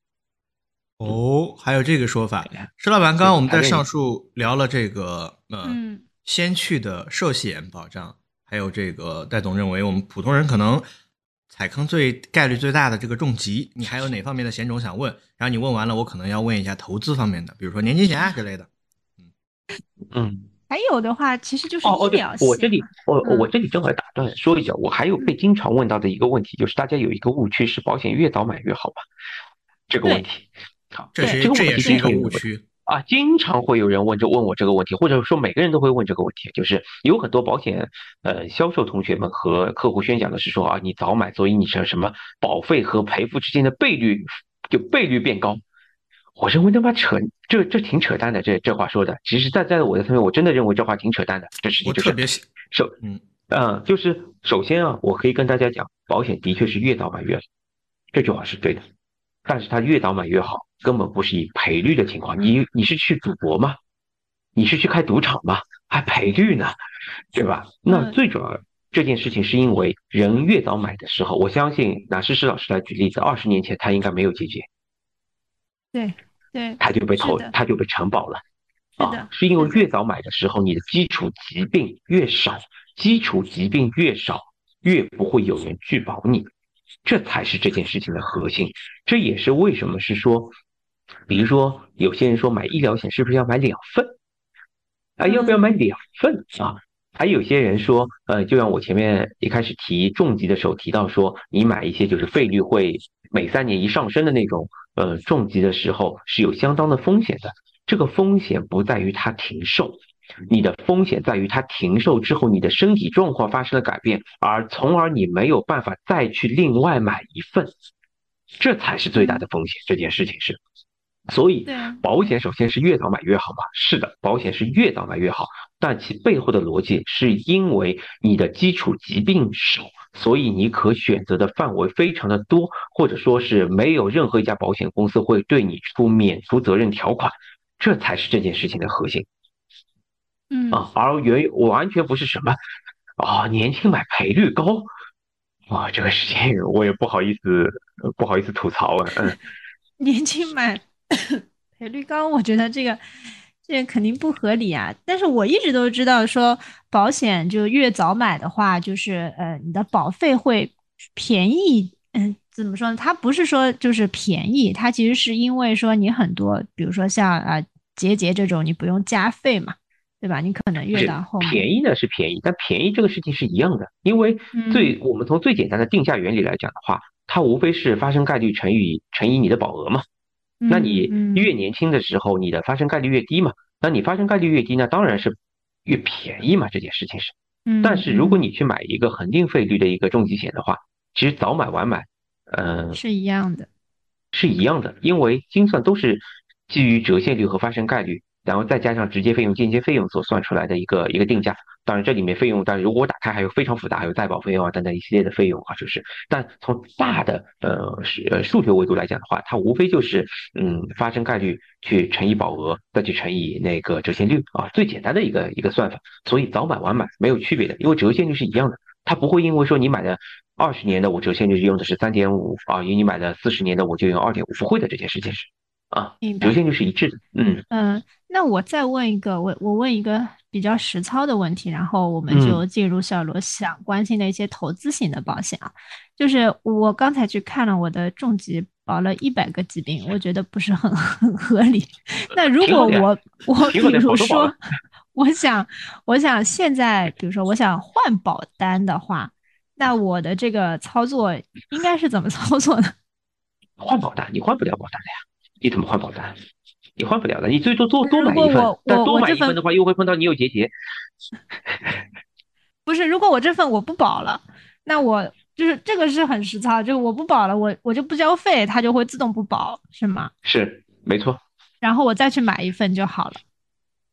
哦，还有这个说法。石老板，刚刚我们在上述聊了这个，呃，先去的寿险保障，还有这个戴总认为我们普通人可能踩坑最概率最大的这个重疾，你还有哪方面的险种想问？然后你问完了，我可能要问一下投资方面的，比如说年金险啊之类的。嗯嗯。还有的话，其实就是医疗险。我这里，我我这里正好打断说一下，我还有被经常问到的一个问题，就是大家有一个误区是保险越早买越好吧？这个问题，好，这是这也是一个误区啊，经常会有人问，就问我这个问题，或者说每个人都会问这个问题，就是有很多保险呃销售同学们和客户宣讲的是说啊，你早买，所以你什什么保费和赔付之间的倍率就倍率变高。我认为他妈扯，这这挺扯淡的，这这话说的。其实，在在我的层面，我真的认为这话挺扯淡的。这事情就是首，嗯嗯，就是首先啊，我可以跟大家讲，保险的确是越早买越好，这句话是对的。但是它越早买越好，根本不是以赔率的情况。你你是去赌博吗？你是去开赌场吗？还赔率呢，对吧？那最主要这件事情是因为人越早买的时候，我相信拿诗诗老师来举例子，二十年前他应该没有结节。对对，他就被投，他就被承保了，啊，是因为越早买的时候，你的基础疾病越少，基础疾病越少，越不会有人拒保你，这才是这件事情的核心。这也是为什么是说，比如说有些人说买医疗险是不是要买两份？啊，要不要买两份啊？还有些人说，呃，就像我前面一开始提重疾的时候提到说，你买一些就是费率会每三年一上升的那种。呃，重疾的时候是有相当的风险的。这个风险不在于它停售，你的风险在于它停售之后，你的身体状况发生了改变，而从而你没有办法再去另外买一份，这才是最大的风险。这件事情是，所以保险首先是越早买越好嘛。是的，保险是越早买越好，但其背后的逻辑是因为你的基础疾病少。所以你可选择的范围非常的多，或者说是没有任何一家保险公司会对你出免除责任条款，这才是这件事情的核心。嗯啊，而原完全不是什么啊，年轻买赔率高啊，这个事情我也不好意思不好意思吐槽啊。嗯，(laughs) 年轻买 (laughs) 赔率高，我觉得这个。这肯定不合理啊！但是我一直都知道，说保险就越早买的话，就是呃，你的保费会便宜。嗯，怎么说呢？它不是说就是便宜，它其实是因为说你很多，比如说像啊结节这种，你不用加费嘛，对吧？你可能越到后面便宜呢是便宜，但便宜这个事情是一样的，因为最我们从最简单的定价原理来讲的话，它无非是发生概率乘以乘以你的保额嘛。那你越年轻的时候，你的发生概率越低嘛？那你发生概率越低，那当然是越便宜嘛。这件事情是，但是如果你去买一个恒定费率的一个重疾险的话，其实早买晚买，呃，是一样的，是一样的，因为精算都是基于折现率和发生概率。然后再加上直接费用、间接费用所算出来的一个一个定价。当然，这里面费用，但如果我打开还有非常复杂，还有再保费用啊等等一系列的费用啊，就是。但从大的呃数呃数学维度来讲的话，它无非就是嗯发生概率去乘以保额，再去乘以那个折现率啊，最简单的一个一个算法。所以早买晚买没有区别的，因为折现率是一样的，它不会因为说你买的二十年的我折现率用的是三点五啊，因为你买的四十年的我就用二点五，不会的这件事情是。啊，折现率是一致的。嗯嗯，那我再问一个，我我问一个比较实操的问题，然后我们就进入小罗想关心的一些投资型的保险啊。就是我刚才去看了我的重疾，保了一百个疾病，我觉得不是很 (laughs) 很合理。那如果我我比如说，我 (laughs) 想我想现在比如说我想换保单的话，那我的这个操作应该是怎么操作呢？(laughs) 换保单，你换不了保单的呀。你怎么换保单？你换不了的，你最多多多买一份，但多买一份的话，又会碰到你有结节。(laughs) 不是，如果我这份我不保了，那我就是这个是很实操，就是我不保了，我我就不交费，它就会自动不保，是吗？是，没错。然后我再去买一份就好了。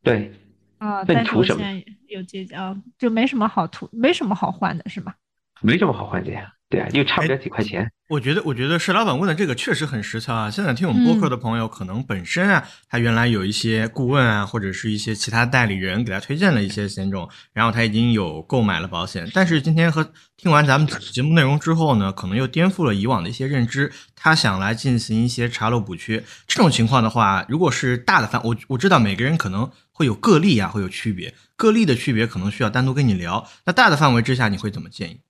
对。啊，但是现在有结节啊，就没什么好图，没什么好换的，是吗？没什么好换的呀。对啊，又差不了几块钱。我觉得，我觉得石老板问的这个确实很实操啊。现在听我们播客的朋友，可能本身啊，他原来有一些顾问啊，或者是一些其他代理人给他推荐了一些险种，然后他已经有购买了保险。但是今天和听完咱们节目内容之后呢，可能又颠覆了以往的一些认知，他想来进行一些查漏补缺。这种情况的话，如果是大的范，我我知道每个人可能会有个例啊，会有区别，个例的区别可能需要单独跟你聊。那大的范围之下，你会怎么建议？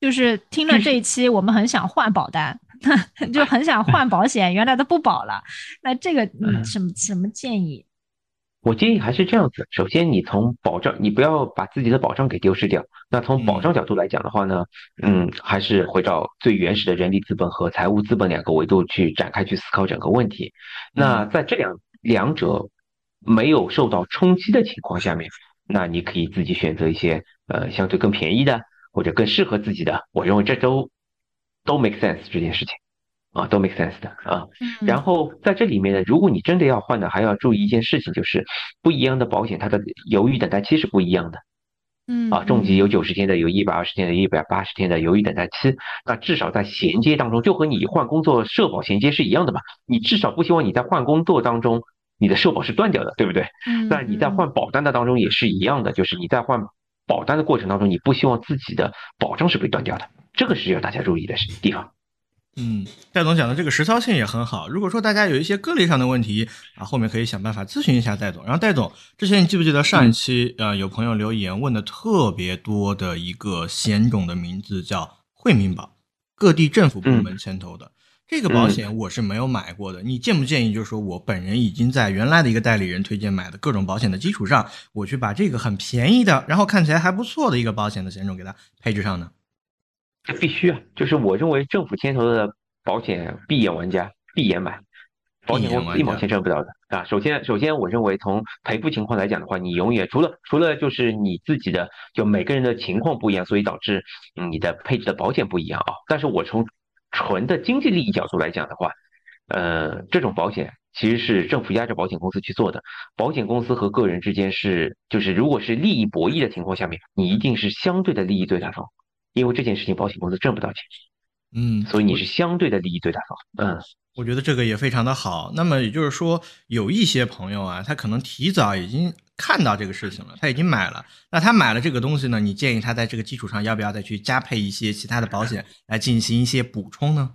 就是听了这一期，我们很想换保单，(laughs) 就很想换保险，原来的不保了。那这个什么什么建议？我建议还是这样子。首先，你从保障，你不要把自己的保障给丢失掉。那从保障角度来讲的话呢，嗯，还是回到最原始的人力资本和财务资本两个维度去展开去思考整个问题。那在这两两者没有受到冲击的情况下面，那你可以自己选择一些呃相对更便宜的。或者更适合自己的，我认为这都都 make sense 这件事情啊，都 make sense 的啊。然后在这里面呢，如果你真的要换的，还要注意一件事情，就是不一样的保险它的犹豫等待期是不一样的。嗯啊，重疾有九十天的，有一百二十天的，一百八十天的犹豫等待期。那至少在衔接当中，就和你换工作社保衔接是一样的嘛。你至少不希望你在换工作当中，你的社保是断掉的，对不对？嗯。那你在换保单的当中也是一样的，就是你在换。保单的过程当中，你不希望自己的保障是被断掉的，这个是要大家注意的地方。嗯，戴总讲的这个实操性也很好。如果说大家有一些个例上的问题啊，后面可以想办法咨询一下戴总。然后戴总，之前你记不记得上一期呃有朋友留言问的特别多的一个险种的名字叫惠民保，各地政府部门牵头的。这个保险我是没有买过的，你建不建议？就是说我本人已经在原来的一个代理人推荐买的各种保险的基础上，我去把这个很便宜的，然后看起来还不错的一个保险的险种给它配置上呢？这必须啊！就是我认为政府牵头的保险，闭眼玩家闭眼买，保险公司一毛钱挣不到的啊！首先，首先我认为从赔付情况来讲的话，你永远除了除了就是你自己的，就每个人的情况不一样，所以导致你的配置的保险不一样啊。但是我从纯的经济利益角度来讲的话，呃，这种保险其实是政府压着保险公司去做的。保险公司和个人之间是，就是如果是利益博弈的情况下面，你一定是相对的利益最大方，因为这件事情保险公司挣不到钱。嗯，所以你是相对的利益最大方。嗯，我觉得这个也非常的好。那么也就是说，有一些朋友啊，他可能提早已经看到这个事情了，他已经买了。那他买了这个东西呢？你建议他在这个基础上，要不要再去加配一些其他的保险来进行一些补充呢？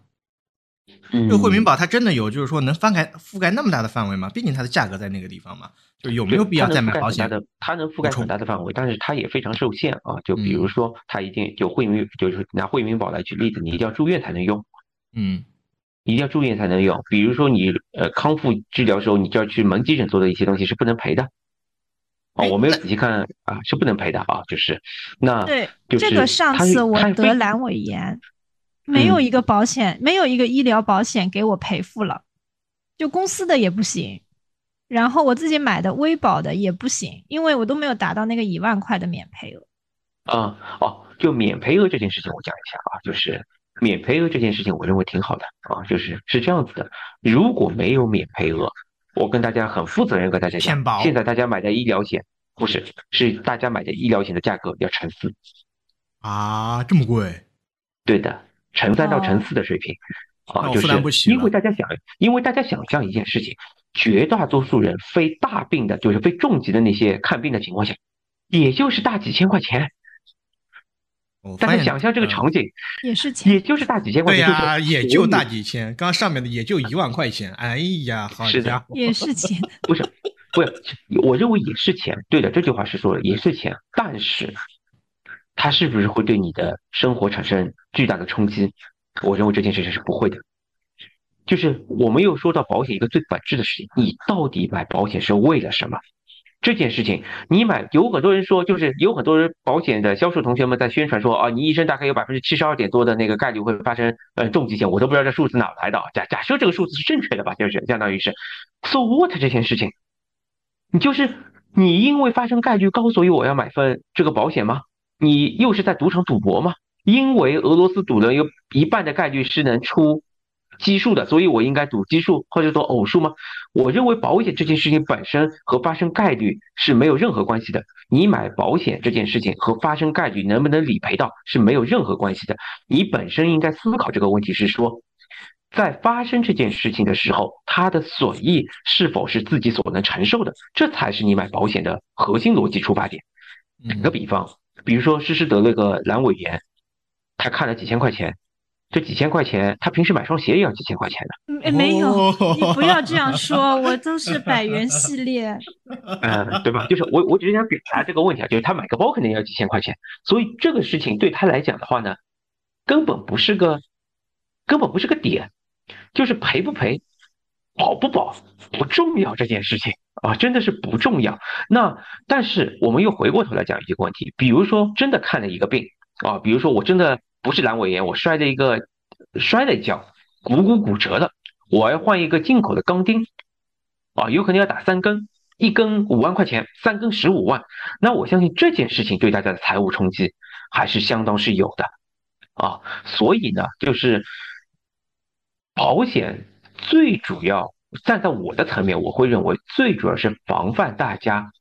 这个惠民保它真的有就是说能覆盖覆盖那么大的范围吗？毕竟它的价格在那个地方嘛，就有没有必要再买保险的？它能覆盖很大的范围，但是它也非常受限啊。就比如说，它一定就惠民，就是拿惠民保来举例子，你一定要住院才能用。嗯，一定要住院才能用。比如说你呃康复治疗时候，你就要去门急诊做的一些东西是不能赔的。哦，我没有仔细看啊，是不能赔的啊。就是那对这个上次我得阑尾炎。没有一个保险，没有一个医疗保险给我赔付了，就公司的也不行，然后我自己买的微保的也不行，因为我都没有达到那个一万块的免赔额。啊，哦，就免赔额这件事情，我讲一下啊，就是免赔额这件事情，我认为挺好的啊，就是是这样子的，如果没有免赔额，我跟大家很负责任跟大家讲，现在大家买的医疗险不是，是大家买的医疗险的价格要乘四啊，这么贵？对的，乘三到乘四的水平啊，就是因为大家想，因为大家想象一件事情，绝大多数人非大病的，就是非重疾的那些看病的情况下，也就是大几千块钱。大家想象这个场景，也是钱，也就是大几千块钱。对呀，也就大几千。刚刚上面的也就一万块钱。哎呀，好家伙，(laughs) 也是钱。不是，不是，我认为也是钱。对的，这句话是说的，也是钱。但是，它是不是会对你的生活产生巨大的冲击？我认为这件事情是不会的。就是我们又说到保险一个最本质的事情，你到底买保险是为了什么？这件事情，你买有很多人说，就是有很多人保险的销售同学们在宣传说啊，你一生大概有百分之七十二点多的那个概率会发生呃重疾险，我都不知道这数字哪来的。假假设这个数字是正确的吧，就是相当于是，so what 这件事情，你就是你因为发生概率高，所以我要买份这个保险吗？你又是在赌场赌博吗？因为俄罗斯赌的有一半的概率是能出。奇数的，所以我应该赌奇数或者说偶数吗？我认为保险这件事情本身和发生概率是没有任何关系的。你买保险这件事情和发生概率能不能理赔到是没有任何关系的。你本身应该思考这个问题是说，在发生这件事情的时候，它的损益是否是自己所能承受的，这才是你买保险的核心逻辑出发点。打个比方，比如说诗诗得了个阑尾炎，他看了几千块钱。这几千块钱，他平时买双鞋也要几千块钱的。没有，你不要这样说，我都是百元系列。嗯，对吧？就是我，我只是想表达这个问题啊，就是他买个包肯定要几千块钱，所以这个事情对他来讲的话呢，根本不是个，根本不是个点，就是赔不赔，保不保不重要这件事情啊，真的是不重要。那但是我们又回过头来讲一个问题，比如说真的看了一个病啊，比如说我真的。不是阑尾炎，我摔了一个，摔了一跤，股骨骨折了，我要换一个进口的钢钉，啊，有可能要打三根，一根五万块钱，三根十五万，那我相信这件事情对大家的财务冲击还是相当是有的，啊，所以呢，就是保险最主要站在我的层面，我会认为最主要是防范大家。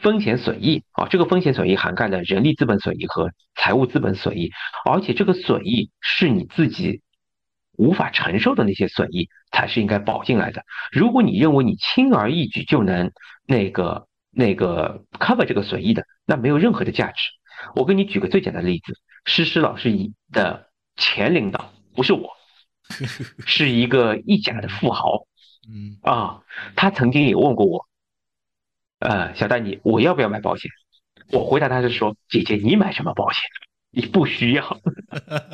风险损益啊，这个风险损益涵盖了人力资本损益和财务资本损益，而且这个损益是你自己无法承受的那些损益才是应该保进来的。如果你认为你轻而易举就能那个那个 cover 这个损益的，那没有任何的价值。我给你举个最简单的例子，诗诗老师的前领导不是我，(laughs) 是一个意甲的富豪，嗯啊，他曾经也问过我。呃，小丹你，我要不要买保险？我回答他是说，姐姐，你买什么保险？你不需要，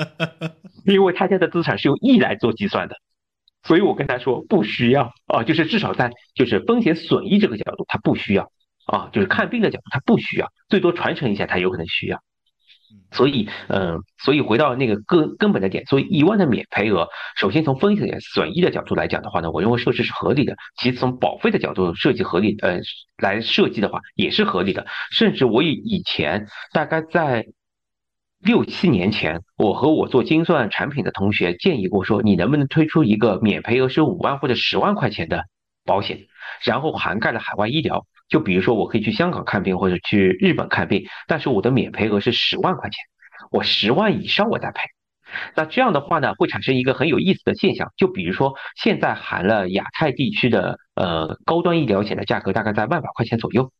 (laughs) 因为他家的资产是用亿来做计算的，所以我跟他说不需要啊，就是至少在就是风险损益这个角度，他不需要啊，就是看病的角度，他不需要，最多传承一下，他有可能需要。所以，嗯，所以回到那个根根本的点，所以一万的免赔额，首先从风险损益的角度来讲的话呢，我认为设置是合理的；其次从保费的角度设计合理，呃，来设计的话也是合理的。甚至我以以前大概在六七年前，我和我做精算产品的同学建议过说，你能不能推出一个免赔额是五万或者十万块钱的保险，然后涵盖了海外医疗。就比如说，我可以去香港看病或者去日本看病，但是我的免赔额是十万块钱，我十万以上我再赔。那这样的话呢，会产生一个很有意思的现象。就比如说，现在含了亚太地区的呃高端医疗险的价格大概在万把块钱左右。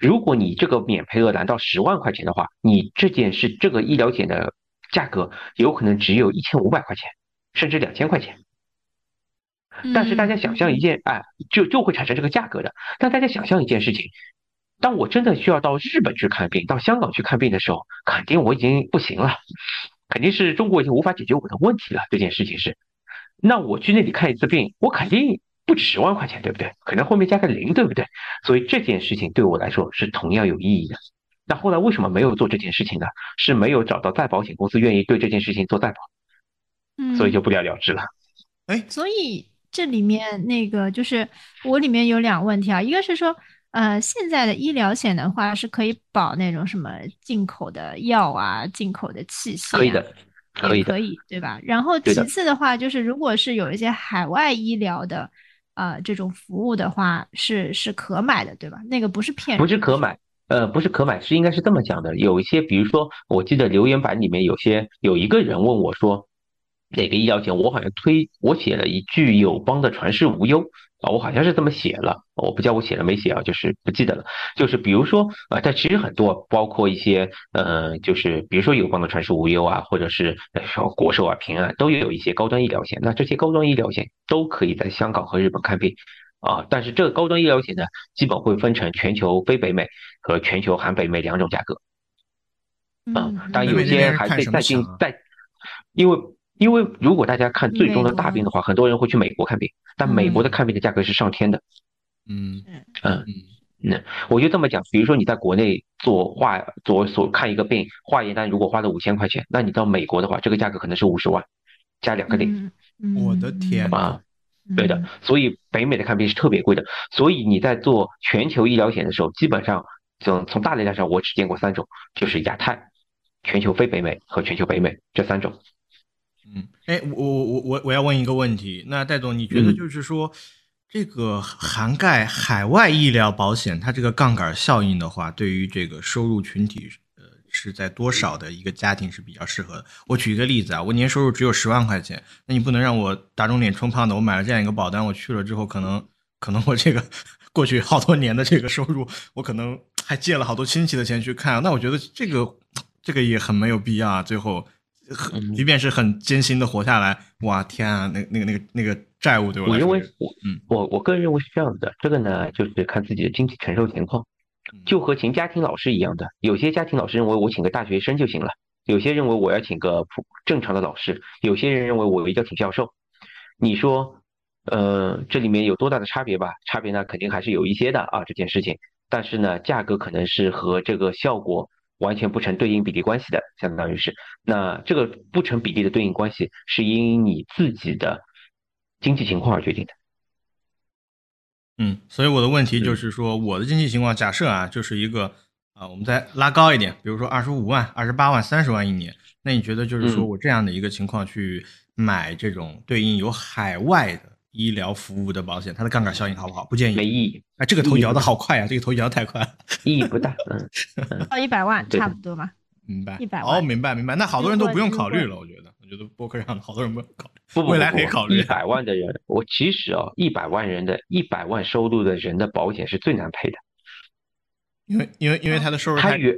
如果你这个免赔额达到十万块钱的话，你这件事这个医疗险的价格有可能只有一千五百块钱，甚至两千块钱。但是大家想象一件，哎，就就会产生这个价格的。但大家想象一件事情，当我真的需要到日本去看病，到香港去看病的时候，肯定我已经不行了，肯定是中国已经无法解决我的问题了。这件事情是，那我去那里看一次病，我肯定不止十万块钱，对不对？可能后面加个零，对不对？所以这件事情对我来说是同样有意义的。那后来为什么没有做这件事情呢？是没有找到再保险公司愿意对这件事情做再保，所以就不了了之了。哎，所以。这里面那个就是我里面有两个问题啊，一个是说，呃，现在的医疗险的话是可以保那种什么进口的药啊、进口的器械，可以的，可以可以，对吧？然后其次的话就是，如果是有一些海外医疗的呃这种服务的话，是是可买的，对吧？那个不是骗，不是可买，呃，不是可买，是应该是这么讲的。有一些，比如说，我记得留言板里面有些有一个人问我说，哪个医疗险？我好像推我写了一句友邦的传世无忧。啊，我好像是这么写了，我不知道我写了没写啊，就是不记得了。就是比如说，啊，但其实很多，包括一些，呃，就是比如说友邦的传世无忧啊，或者是说国寿啊、平安，都有一些高端医疗险。那这些高端医疗险都可以在香港和日本看病啊，但是这个高端医疗险呢，基本会分成全球非北美和全球含北美两种价格。嗯，但有些还可以再进再，因为。因为如果大家看最终的大病的话，很多人会去美国看病，但美国的看病的价格是上天的。嗯嗯嗯那我就这么讲，比如说你在国内做化做所看一个病，化验单如果花了五千块钱，那你到美国的话，这个价格可能是五十万，加两个零。我的天啊！对的，所以北美的看病是特别贵的。所以你在做全球医疗险的时候，基本上从从大类量上，我只见过三种，就是亚太、全球非北美和全球北美这三种。嗯，哎，我我我我我要问一个问题，那戴总，你觉得就是说，这个涵盖海外医疗保险，它这个杠杆效应的话，对于这个收入群体，呃，是在多少的一个家庭是比较适合的？我举一个例子啊，我年收入只有十万块钱，那你不能让我打肿脸充胖子，我买了这样一个保单，我去了之后，可能 (laughs) 可能我这个过去好多年的这个收入，我可能还借了好多亲戚的钱去看，那我觉得这个这个也很没有必要啊，最后。即便是很艰辛的活下来，哇天啊，那那个那个那个债务对我来说，我认为我嗯我我个人认为是这样子的，这个呢就是看自己的经济承受情况，就和请家庭老师一样的，有些家庭老师认为我请个大学生就行了，有些认为我要请个普正常的老师，有些人认为我一定要请教授，你说呃这里面有多大的差别吧？差别呢肯定还是有一些的啊这件事情，但是呢价格可能是和这个效果。完全不成对应比例关系的，相当于是，那这个不成比例的对应关系是因你自己的经济情况而决定的。嗯，所以我的问题就是说，我的经济情况假设啊，就是一个啊，我们再拉高一点，比如说二十五万、二十八万、三十万一年，那你觉得就是说我这样的一个情况去买这种对应有海外的？医疗服务的保险，它的杠杆效应好不好？不建议。没意义。哎，这个头摇的好快啊！这个头摇太快了，意义不大。嗯，(laughs) 到一百万差不多吧。明白。一百万。哦，明白明白。那好多人都不用考虑了，我觉得。我觉得博客上好多人不用考虑。不不未来可以考虑。一百万的人，我其实啊，一百万人的一百万收入的人的保险是最难配的。因为因为因为他的收入太远。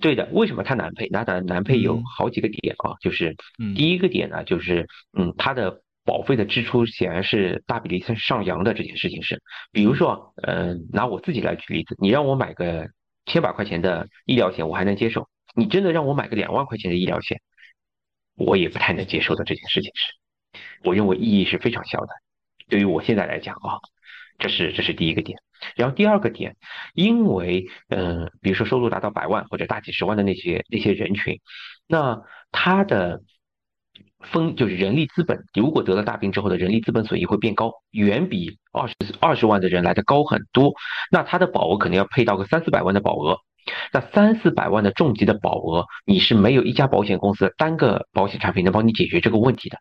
对的，为什么他难配？那难难配有好几个点啊，就是第一个点呢，就是嗯，他的。保费的支出显然是大比例上上扬的，这件事情是，比如说，嗯，拿我自己来举例子，你让我买个千把块钱的医疗险，我还能接受；你真的让我买个两万块钱的医疗险，我也不太能接受的。这件事情是，我认为意义是非常小的。对于我现在来讲啊，这是这是第一个点。然后第二个点，因为，嗯，比如说收入达到百万或者大几十万的那些那些人群，那他的。分就是人力资本，如果得了大病之后的人力资本损益会变高，远比二十二十万的人来的高很多。那他的保额可能要配到个三四百万的保额，那三四百万的重疾的保额，你是没有一家保险公司单个保险产品能帮你解决这个问题的，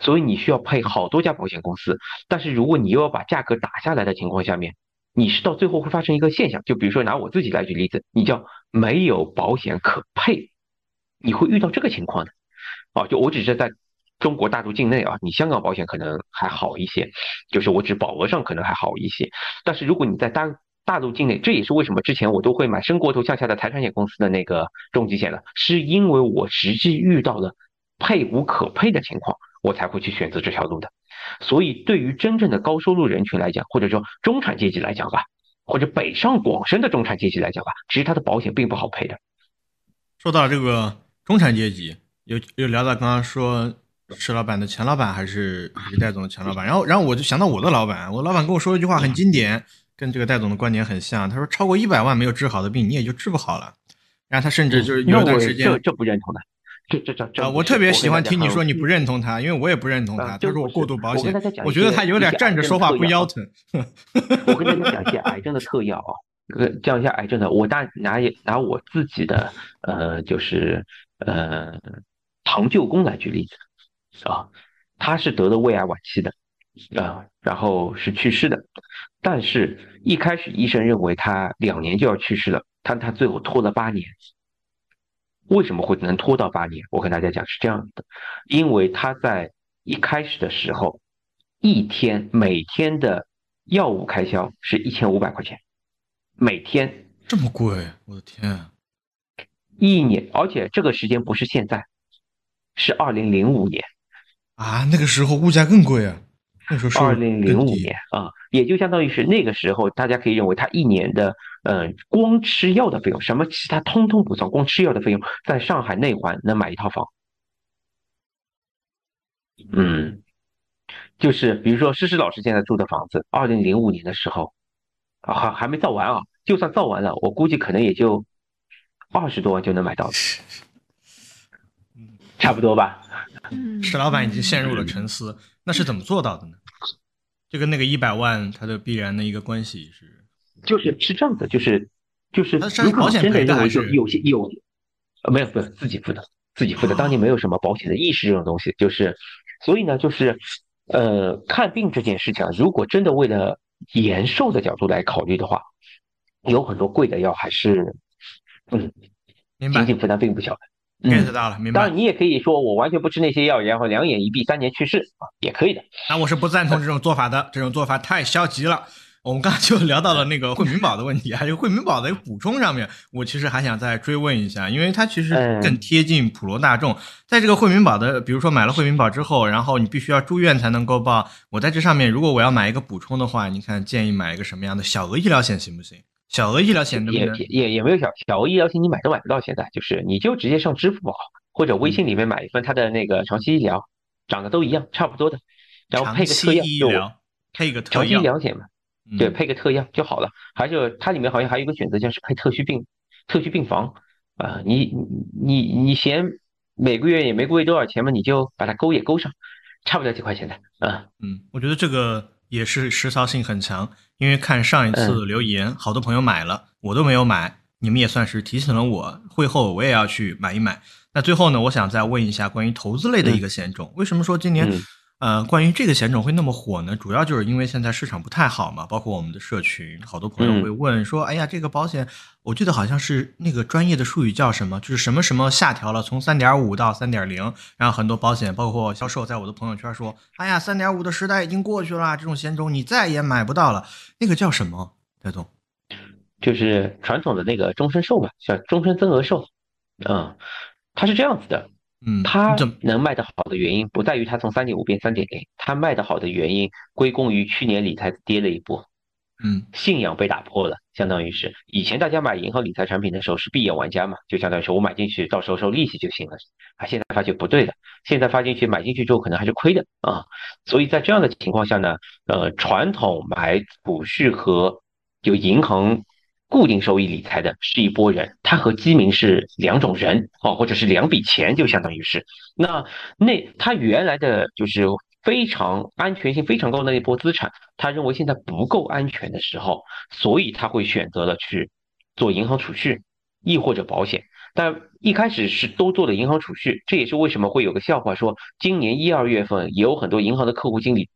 所以你需要配好多家保险公司。但是如果你又要把价格打下来的情况下面，你是到最后会发生一个现象，就比如说拿我自己来举例子，你叫没有保险可配，你会遇到这个情况的。啊，就我只是在中国大陆境内啊，你香港保险可能还好一些，就是我指保额上可能还好一些。但是如果你在大大陆境内，这也是为什么之前我都会买深国投向下的财产险公司的那个重疾险了，是因为我实际遇到了配无可配的情况，我才会去选择这条路的。所以对于真正的高收入人群来讲，或者说中产阶级来讲吧，或者北上广深的中产阶级来讲吧，其实它的保险并不好配的。说到这个中产阶级。有有聊到刚刚说石老板的前老板还是还是戴总的前老板，然后然后我就想到我的老板，我老板跟我说一句话很经典，跟这个戴总的观点很像。他说超过一百万没有治好的病，你也就治不好了。然后他甚至就是有一段时间，这这不认同的，这这这啊，我特别喜欢听你说你不认同他，因为我也不认同他。他说我过度保险，我觉得他有点站着说话不腰疼。我跟大家讲一些癌症的特药啊，讲一下癌症的，我大拿拿我自己的呃就是呃。唐舅公来举例子，啊，他是得了胃癌晚期的，啊，然后是去世的。但是，一开始医生认为他两年就要去世了，但他最后拖了八年。为什么会能拖到八年？我跟大家讲是这样的，因为他在一开始的时候，一天每天的药物开销是一千五百块钱，每天这么贵，我的天！一年，而且这个时间不是现在，是二零零五年啊，那个时候物价更贵啊。那时候二零零五年啊，也就相当于是那个时候，大家可以认为他一年的，嗯，光吃药的费用，什么其他通通不算，光吃药的费用，在上海内环能买一套房。嗯，就是比如说诗诗老师现在住的房子，二零零五年的时候，啊，还还没造完啊，就算造完了，我估计可能也就二十多万就能买到，(laughs) 差不多吧。石老板已经陷入了沉思。那是怎么做到的呢？这跟那个一百万它的必然的一个关系是，就是是这样的，就是就是如果真的认为就有些有，呃没有不是自己付的，自己付的。当年没有什么保险的意识这种东西，就是所以呢，就是呃看病这件事情，如果真的为了延寿的角度来考虑的话，有很多贵的药还是嗯，仅仅负担并不小的。Get 到了，明白。当然，你也可以说我完全不吃那些药，然后两眼一闭，三年去世啊，也可以的。那我是不赞同这种做法的，(laughs) 这种做法太消极了。我们刚才就聊到了那个惠民保的问题，(laughs) 还有惠民保的一个补充上面，我其实还想再追问一下，因为它其实更贴近普罗大众。在这个惠民保的，比如说买了惠民保之后，然后你必须要住院才能够报。我在这上面，如果我要买一个补充的话，你看建议买一个什么样的小额医疗险行不行？小额医疗险也也也没有小小额医疗险，你买都买不到。现在就是你就直接上支付宝或者微信里面买一份它的那个长期医疗，长得都一样，差不多的，然后配个特药，配个长期医疗险嘛，对，配个特药就好了。还是它里面好像还有一个选择，就是配特需病特需病房啊。你你你嫌每个月也没贵多少钱嘛，你就把它勾也勾上，差不了几块钱的啊。嗯，我觉得这个也是实操性很强。因为看上一次留言，好多朋友买了，我都没有买，你们也算是提醒了我，会后我也要去买一买。那最后呢，我想再问一下关于投资类的一个险种，为什么说今年？呃，关于这个险种会那么火呢？主要就是因为现在市场不太好嘛，包括我们的社群，好多朋友会问说：“哎呀，这个保险，我记得好像是那个专业的术语叫什么？就是什么什么下调了，从三点五到三点零。”然后很多保险，包括销售，在我的朋友圈说：“哎呀，三点五的时代已经过去了，这种险种你再也买不到了。”那个叫什么？戴总，就是传统的那个终身寿嘛，像终身增额寿。嗯，它是这样子的。嗯，它能卖得好的原因不在于它从三点五变三点零，它卖得好的原因归功于去年理财跌了一波，嗯，信仰被打破了，相当于是以前大家买银行理财产品的时候是闭眼玩家嘛，就相当于是我买进去到时候收利息就行了，啊，现在发觉不对的，现在发进去买进去之后可能还是亏的啊，所以在这样的情况下呢，呃，传统买储蓄和有银行。固定收益理财的是一波人，他和基民是两种人哦，或者是两笔钱，就相当于是那那他原来的就是非常安全性非常高的那波资产，他认为现在不够安全的时候，所以他会选择了去做银行储蓄，亦或者保险。但一开始是都做的银行储蓄，这也是为什么会有个笑话说，今年一二月份也有很多银行的客户经理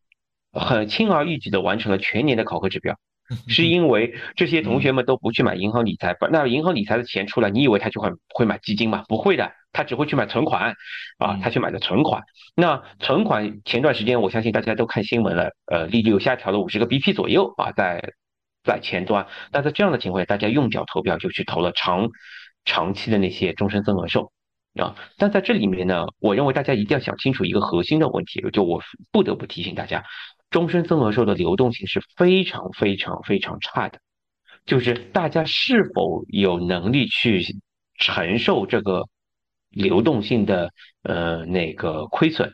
很轻而易举的完成了全年的考核指标。(laughs) 是因为这些同学们都不去买银行理财，那银行理财的钱出来，你以为他就会会买基金吗？不会的，他只会去买存款，啊，他去买的存款。那存款前段时间，我相信大家都看新闻了，呃，利率又下调了五十个 BP 左右啊，在在前端。那在这样的情况下，大家用脚投票就去投了长长期的那些终身增额寿啊。但在这里面呢，我认为大家一定要想清楚一个核心的问题，就我不得不提醒大家。终身增额寿的流动性是非常非常非常差的，就是大家是否有能力去承受这个流动性的呃那个亏损，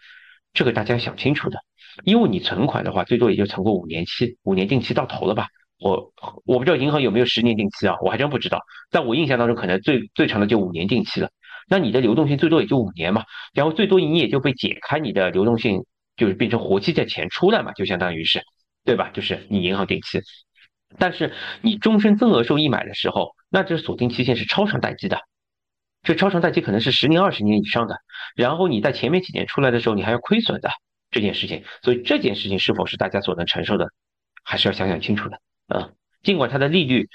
这个大家想清楚的。因为你存款的话，最多也就存过五年期，五年定期到头了吧？我我不知道银行有没有十年定期啊，我还真不知道。在我印象当中，可能最最长的就五年定期了。那你的流动性最多也就五年嘛，然后最多你也就被解开你的流动性。就是变成活期的钱出来嘛，就相当于是，对吧？就是你银行定期，但是你终身增额收益买的时候，那这锁定期限是超长待机的，这超长待机可能是十年、二十年以上的。然后你在前面几年出来的时候，你还要亏损的，这件事情，所以这件事情是否是大家所能承受的，还是要想想清楚的啊。尽管它的利率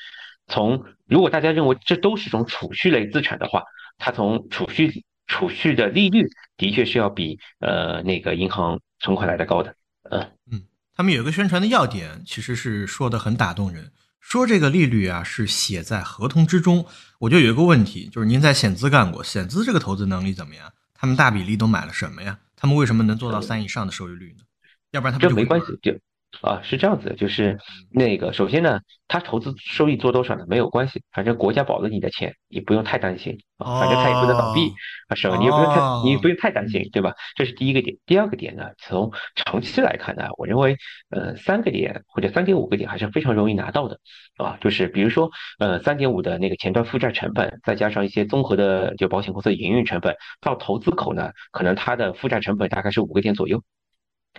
从如果大家认为这都是种储蓄类资产的话，它从储蓄储蓄的利率的确是要比呃那个银行存款来的高的。嗯嗯，他们有一个宣传的要点，其实是说的很打动人，说这个利率啊是写在合同之中。我就有一个问题，就是您在险资干过，险资这个投资能力怎么样？他们大比例都买了什么呀？他们为什么能做到三以上的收益率呢？要不然他们就没关系就。啊，是这样子，就是那个，首先呢，他投资收益做多少呢？没有关系，反正国家保了你的钱，你不用太担心啊，反正他也不能倒闭啊，是吧？你也不用太，你不用太担心，对吧？这是第一个点。第二个点呢，从长期来看呢，我认为，呃，三个点或者三点五个点还是非常容易拿到的啊，就是比如说，呃，三点五的那个前端负债成本，再加上一些综合的就保险公司的营运成本，到投资口呢，可能它的负债成本大概是五个点左右。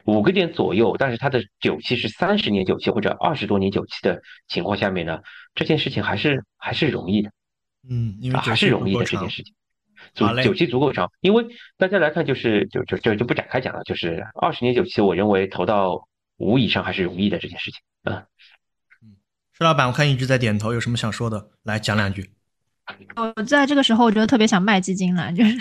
五个点左右，但是它的久期是三十年久期或者二十多年久期的情况下面呢，这件事情还是还是容易的，嗯，因为还是容易的这件事情，足久期足够长，因为大家来看就是就就就就不展开讲了，就是二十年久期，我认为投到五以上还是容易的这件事情，嗯嗯，石老板，我看一直在点头，有什么想说的，来讲两句。我在这个时候，我觉得特别想卖基金了，就是。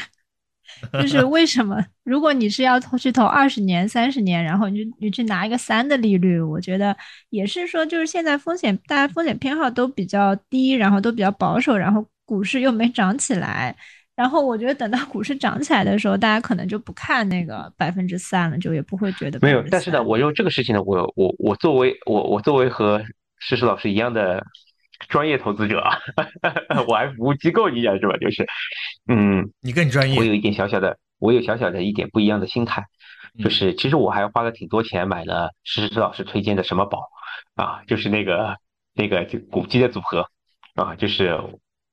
(laughs) 就是为什么？如果你是要投去投二十年、三十年，然后你你去拿一个三的利率，我觉得也是说，就是现在风险大家风险偏好都比较低，然后都比较保守，然后股市又没涨起来，然后我觉得等到股市涨起来的时候，大家可能就不看那个百分之三了，就也不会觉得没有。但是呢，我用这个事情呢，我我我作为我我作为和诗诗老师一样的。专业投资者。啊，(laughs) 我还服务机构，你讲是吧？就是，嗯，你更专业。我有一点小小的，我有小小的一点不一样的心态，就是其实我还花了挺多钱买了石石老师推荐的什么宝。啊，就是那个那个就股基的组合。啊，就是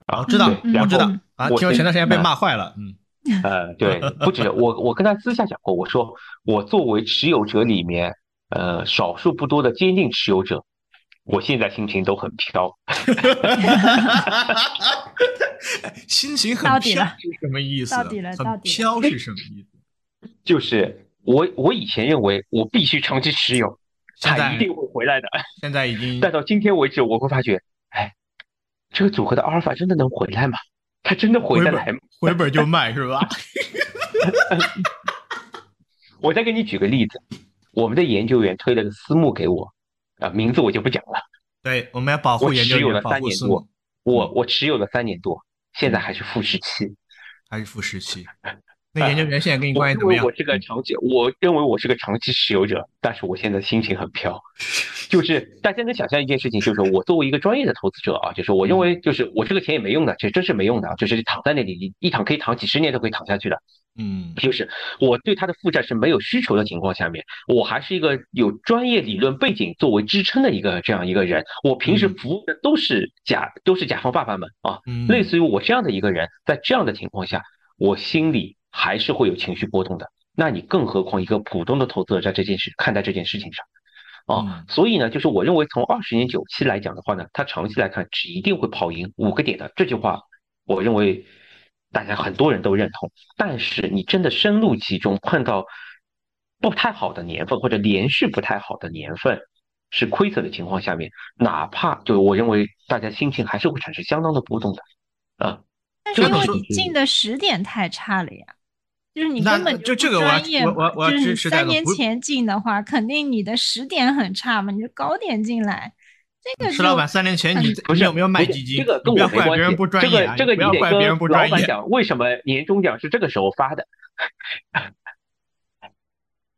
啊，知道，我知道。啊，听说前段时间被骂坏了，嗯，(laughs) 呃，对，不止我，我跟他私下讲过，我说我作为持有者里面呃少数不多的坚定持有者。我现在心情都很飘，(laughs) 心情很飘是什么意思？到底了，到底飘是什么意思？(laughs) 就是我我以前认为我必须长期持有，它一定会回来的。(laughs) 现在已经，但到今天为止，我会发觉，哎，这个组合的阿尔法真的能回来吗？它真的回得来吗？回本就卖是吧？我再给你举个例子，我们的研究员推了个私募给我。啊，名字我就不讲了。对，我们要保护研究员，保护私募。我我持有了三年多，现在还是负十七，还是负十七。那研究员现在跟你关系怎么样？我是个长期，我认为我是个长期持有者，但是我现在心情很飘。(laughs) 就是大家能想象一件事情，就是我作为一个专业的投资者啊，就是我认为，就是我这个钱也没用的，这真是没用的啊，就是躺在那里，一躺可以躺几十年都可以躺下去的。嗯，就是我对他的负债是没有需求的情况下面，我还是一个有专业理论背景作为支撑的一个这样一个人。我平时服务的都是甲，都是甲方爸爸们啊，类似于我这样的一个人，在这样的情况下，我心里还是会有情绪波动的。那你更何况一个普通的投资者在这件事看待这件事情上，啊，所以呢，就是我认为从二十年九期来讲的话呢，它长期来看是一定会跑赢五个点的。这句话，我认为。大家很多人都认同，但是你真的深入其中碰到不太好的年份或者连续不太好的年份是亏损的情况下面，哪怕就我认为大家心情还是会产生相当的波动的啊。但是因为你进的时点太差了呀，就是你根本就这个专业，就是三年前进的话，肯定你的时点很差嘛，你就高点进来。石老板，三年前你不是有没有买基金？这个跟我没关系。这个这个你得跟老板讲，为什么年终奖是这个时候发的？(laughs)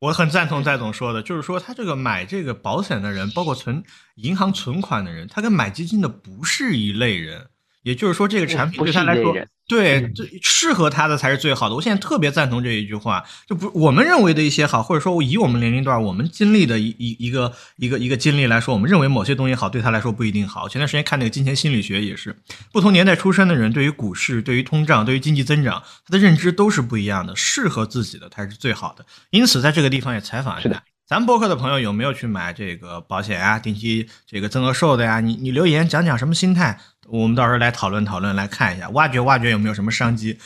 我很赞同戴总说的，就是说他这个买这个保险的人，包括存银行存款的人，他跟买基金的不是一类人。也就是说，这个产品对他来说。对，最适合他的才是最好的。我现在特别赞同这一句话，就不我们认为的一些好，或者说以我们年龄段我们经历的一一一个一个一个经历来说，我们认为某些东西好，对他来说不一定好。前段时间看那个金钱心理学也是，不同年代出生的人对于股市、对于通胀、对于经济增长，他的认知都是不一样的，适合自己的才是最好的。因此，在这个地方也采访一下，咱博客的朋友有没有去买这个保险啊，定期这个增额寿的呀？你你留言讲讲什么心态？我们到时候来讨论讨论，来看一下，挖掘挖掘有没有什么商机，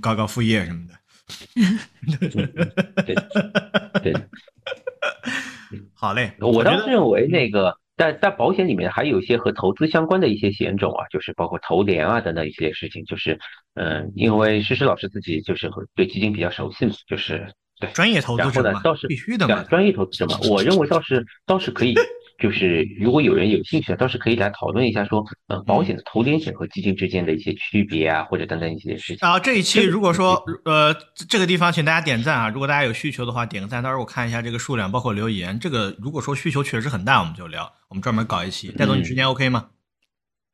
搞搞副业什么的。对对，(laughs) 好嘞。我倒是认为那个，在在保险里面还有一些和投资相关的一些险种啊，就是包括投连啊等等一些事情。就是嗯，因为诗诗老师自己就是对基金比较熟悉嘛，就是对专业投资者嘛，倒是必须的嘛，专业投资者嘛，我认为倒是倒是可以。就是如果有人有兴趣，倒是可以来讨论一下，说呃保险的投连险和基金之间的一些区别啊，或者等等一些事情。啊，这一期如果说呃这个地方，请大家点赞啊！如果大家有需求的话，点个赞。到时候我看一下这个数量，包括留言。这个如果说需求确实很大，我们就聊，我们专门搞一期。戴总，你时间 OK 吗？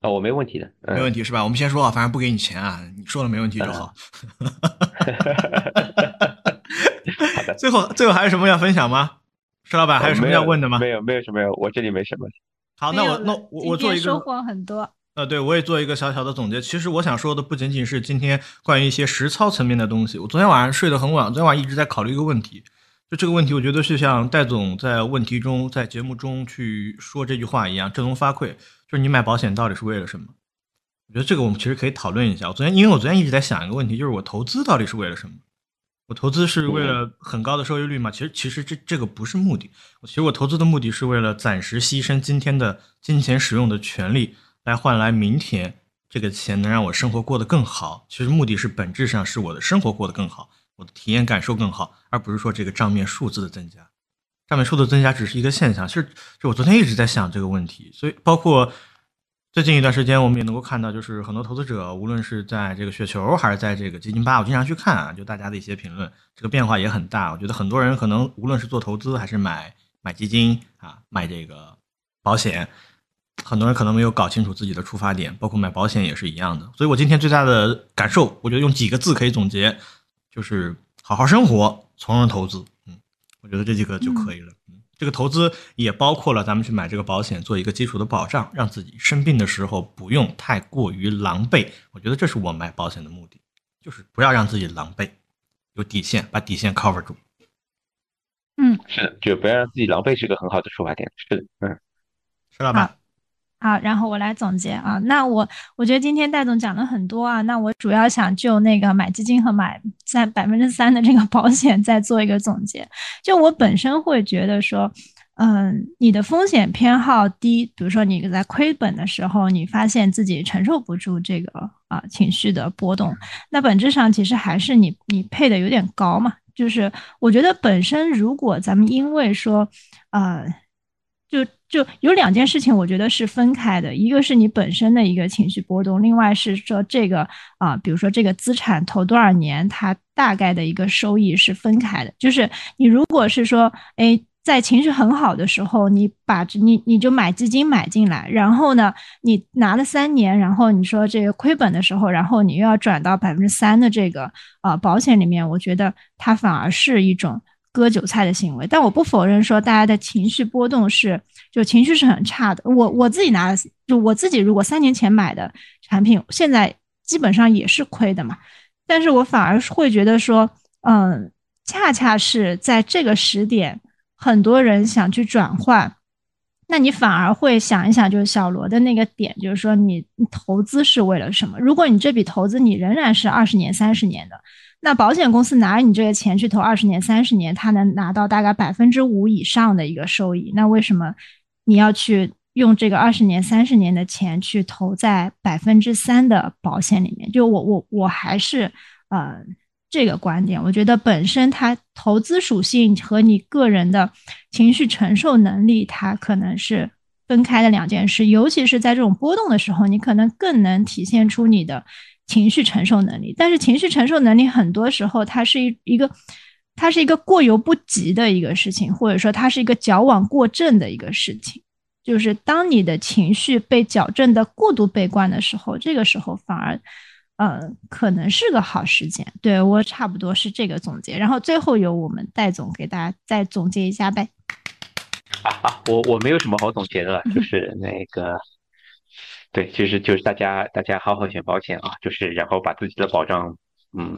啊，我没问题的，没问题是吧？我们先说啊，反正不给你钱啊，你说了没问题就好。(laughs) (laughs) 好的，最后最后还有什么要分享吗？石老板还有什么要问的吗？没有，没有什么，我这里没什么。好，那我那我我做一个收获很多。呃，对我也做一个小小的总结。其实我想说的不仅仅是今天关于一些实操层面的东西。我昨天晚上睡得很晚，昨天晚上一直在考虑一个问题。就这个问题，我觉得是像戴总在问题中在节目中去说这句话一样，振聋发聩。就是你买保险到底是为了什么？我觉得这个我们其实可以讨论一下。我昨天因为我昨天一直在想一个问题，就是我投资到底是为了什么？我投资是为了很高的收益率吗？其实，其实这这个不是目的。其实我投资的目的是为了暂时牺牲今天的金钱使用的权利，来换来明天这个钱能让我生活过得更好。其实目的是本质上是我的生活过得更好，我的体验感受更好，而不是说这个账面数字的增加。账面数字增加只是一个现象。其实，就我昨天一直在想这个问题，所以包括。最近一段时间，我们也能够看到，就是很多投资者，无论是在这个雪球还是在这个基金吧，我经常去看啊，就大家的一些评论，这个变化也很大。我觉得很多人可能无论是做投资还是买买基金啊，买这个保险，很多人可能没有搞清楚自己的出发点，包括买保险也是一样的。所以我今天最大的感受，我觉得用几个字可以总结，就是好好生活，从容投资。嗯，我觉得这几个就可以了。这个投资也包括了咱们去买这个保险，做一个基础的保障，让自己生病的时候不用太过于狼狈。我觉得这是我买保险的目的，就是不要让自己狼狈，有底线，把底线 cover 住。嗯，是的，就不要让自己狼狈是个很好的出发点。是的，嗯，石老板。好，然后我来总结啊。那我我觉得今天戴总讲了很多啊。那我主要想就那个买基金和买在百分之三的这个保险再做一个总结。就我本身会觉得说，嗯，你的风险偏好低，比如说你在亏本的时候，你发现自己承受不住这个啊情绪的波动，那本质上其实还是你你配的有点高嘛。就是我觉得本身如果咱们因为说，呃。就有两件事情，我觉得是分开的，一个是你本身的一个情绪波动，另外是说这个啊，比如说这个资产投多少年，它大概的一个收益是分开的。就是你如果是说，哎，在情绪很好的时候，你把你你就买基金买进来，然后呢，你拿了三年，然后你说这个亏本的时候，然后你又要转到百分之三的这个啊保险里面，我觉得它反而是一种。割韭菜的行为，但我不否认说大家的情绪波动是，就情绪是很差的。我我自己拿，就我自己如果三年前买的产品，现在基本上也是亏的嘛。但是我反而会觉得说，嗯，恰恰是在这个时点，很多人想去转换，那你反而会想一想，就是小罗的那个点，就是说你投资是为了什么？如果你这笔投资你仍然是二十年、三十年的。那保险公司拿着你这个钱去投二十年、三十年，它能拿到大概百分之五以上的一个收益。那为什么你要去用这个二十年、三十年的钱去投在百分之三的保险里面？就我我我还是呃这个观点，我觉得本身它投资属性和你个人的情绪承受能力，它可能是分开的两件事。尤其是在这种波动的时候，你可能更能体现出你的。情绪承受能力，但是情绪承受能力很多时候它是一一个，它是一个过犹不及的一个事情，或者说它是一个矫枉过正的一个事情。就是当你的情绪被矫正的过度悲观的时候，这个时候反而，呃，可能是个好时间。对我差不多是这个总结，然后最后由我们戴总给大家再总结一下呗。啊，我我没有什么好总结的，就是那个。对，其实就是大家大家好好选保险啊，就是然后把自己的保障嗯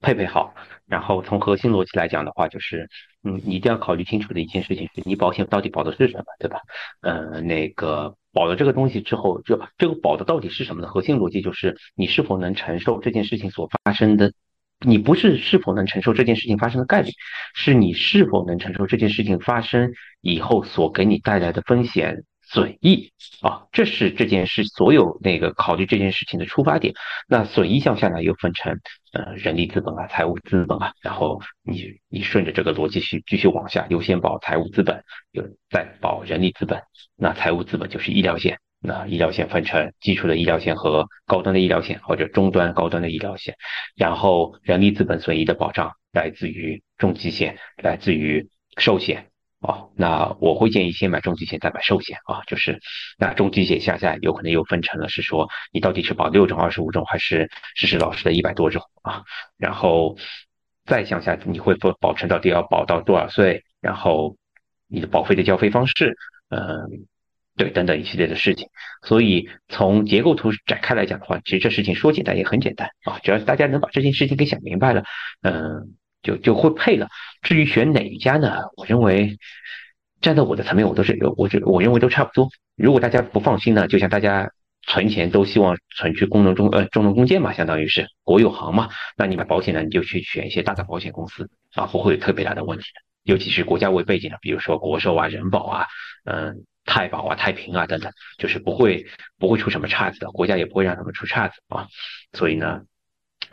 配配好，然后从核心逻辑来讲的话，就是嗯你一定要考虑清楚的一件事情是你保险到底保的是什么，对吧？呃，那个保了这个东西之后，就这个保的到底是什么呢？核心逻辑就是你是否能承受这件事情所发生的你不是是否能承受这件事情发生的概率，是你是否能承受这件事情发生以后所给你带来的风险。损益啊，这是这件事所有那个考虑这件事情的出发点。那损益项下呢又分成呃人力资本啊、财务资本啊，然后你你顺着这个逻辑去继续往下，优先保财务资本，有再保人力资本。那财务资本就是医疗险，那医疗险分成基础的医疗险和高端的医疗险，或者中端高端的医疗险。然后人力资本损益的保障来自于重疾险，来自于寿险。哦，那我会建议先买重疾险，再买寿险啊。就是那重疾险下下有可能又分成了，是说你到底是保六种、二十五种，还是实实老师的一百多种啊？然后再向下，你会保保存到底要保到多少岁？然后你的保费的交费方式，嗯，对，等等一系列的事情。所以从结构图展开来讲的话，其实这事情说简单也很简单啊，只要大家能把这件事情给想明白了，嗯。就就会配了。至于选哪一家呢？我认为站在我的层面，我都是我觉我认为都差不多。如果大家不放心呢，就像大家存钱都希望存去工农中呃中农工建嘛，相当于是国有行嘛。那你买保险呢，你就去选一些大的保险公司啊，不会有特别大的问题。尤其是国家为背景的，比如说国寿啊、人保啊、嗯太保啊、太平啊等等，就是不会不会出什么岔子的，国家也不会让他们出岔子啊。所以呢。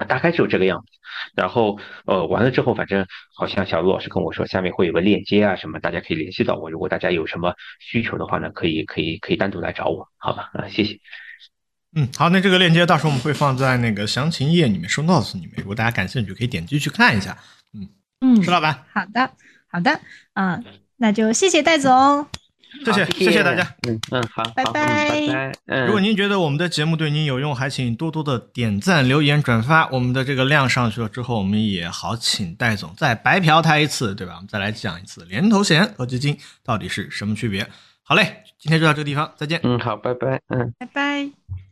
大概就这个样子，然后呃完了之后，反正好像小卢老师跟我说，下面会有个链接啊什么，大家可以联系到我。如果大家有什么需求的话呢，可以可以可以单独来找我，好吧？啊，谢谢。嗯，好，那这个链接到时候我们会放在那个详情页里面，收 notes 里面，如果大家感兴趣，可以点击去看一下。嗯嗯，石老板，好的好的，嗯，那就谢谢戴总。谢谢谢谢大家，嗯嗯好，拜拜拜拜。嗯，如果您觉得我们的节目对您有用，还请多多的点赞、留言、转发。我们的这个量上去了之后，我们也好请戴总再白嫖他一次，对吧？我们再来讲一次连投险和基金到底是什么区别。好嘞，今天就到这个地方，再见。嗯，好，拜拜。嗯，拜拜。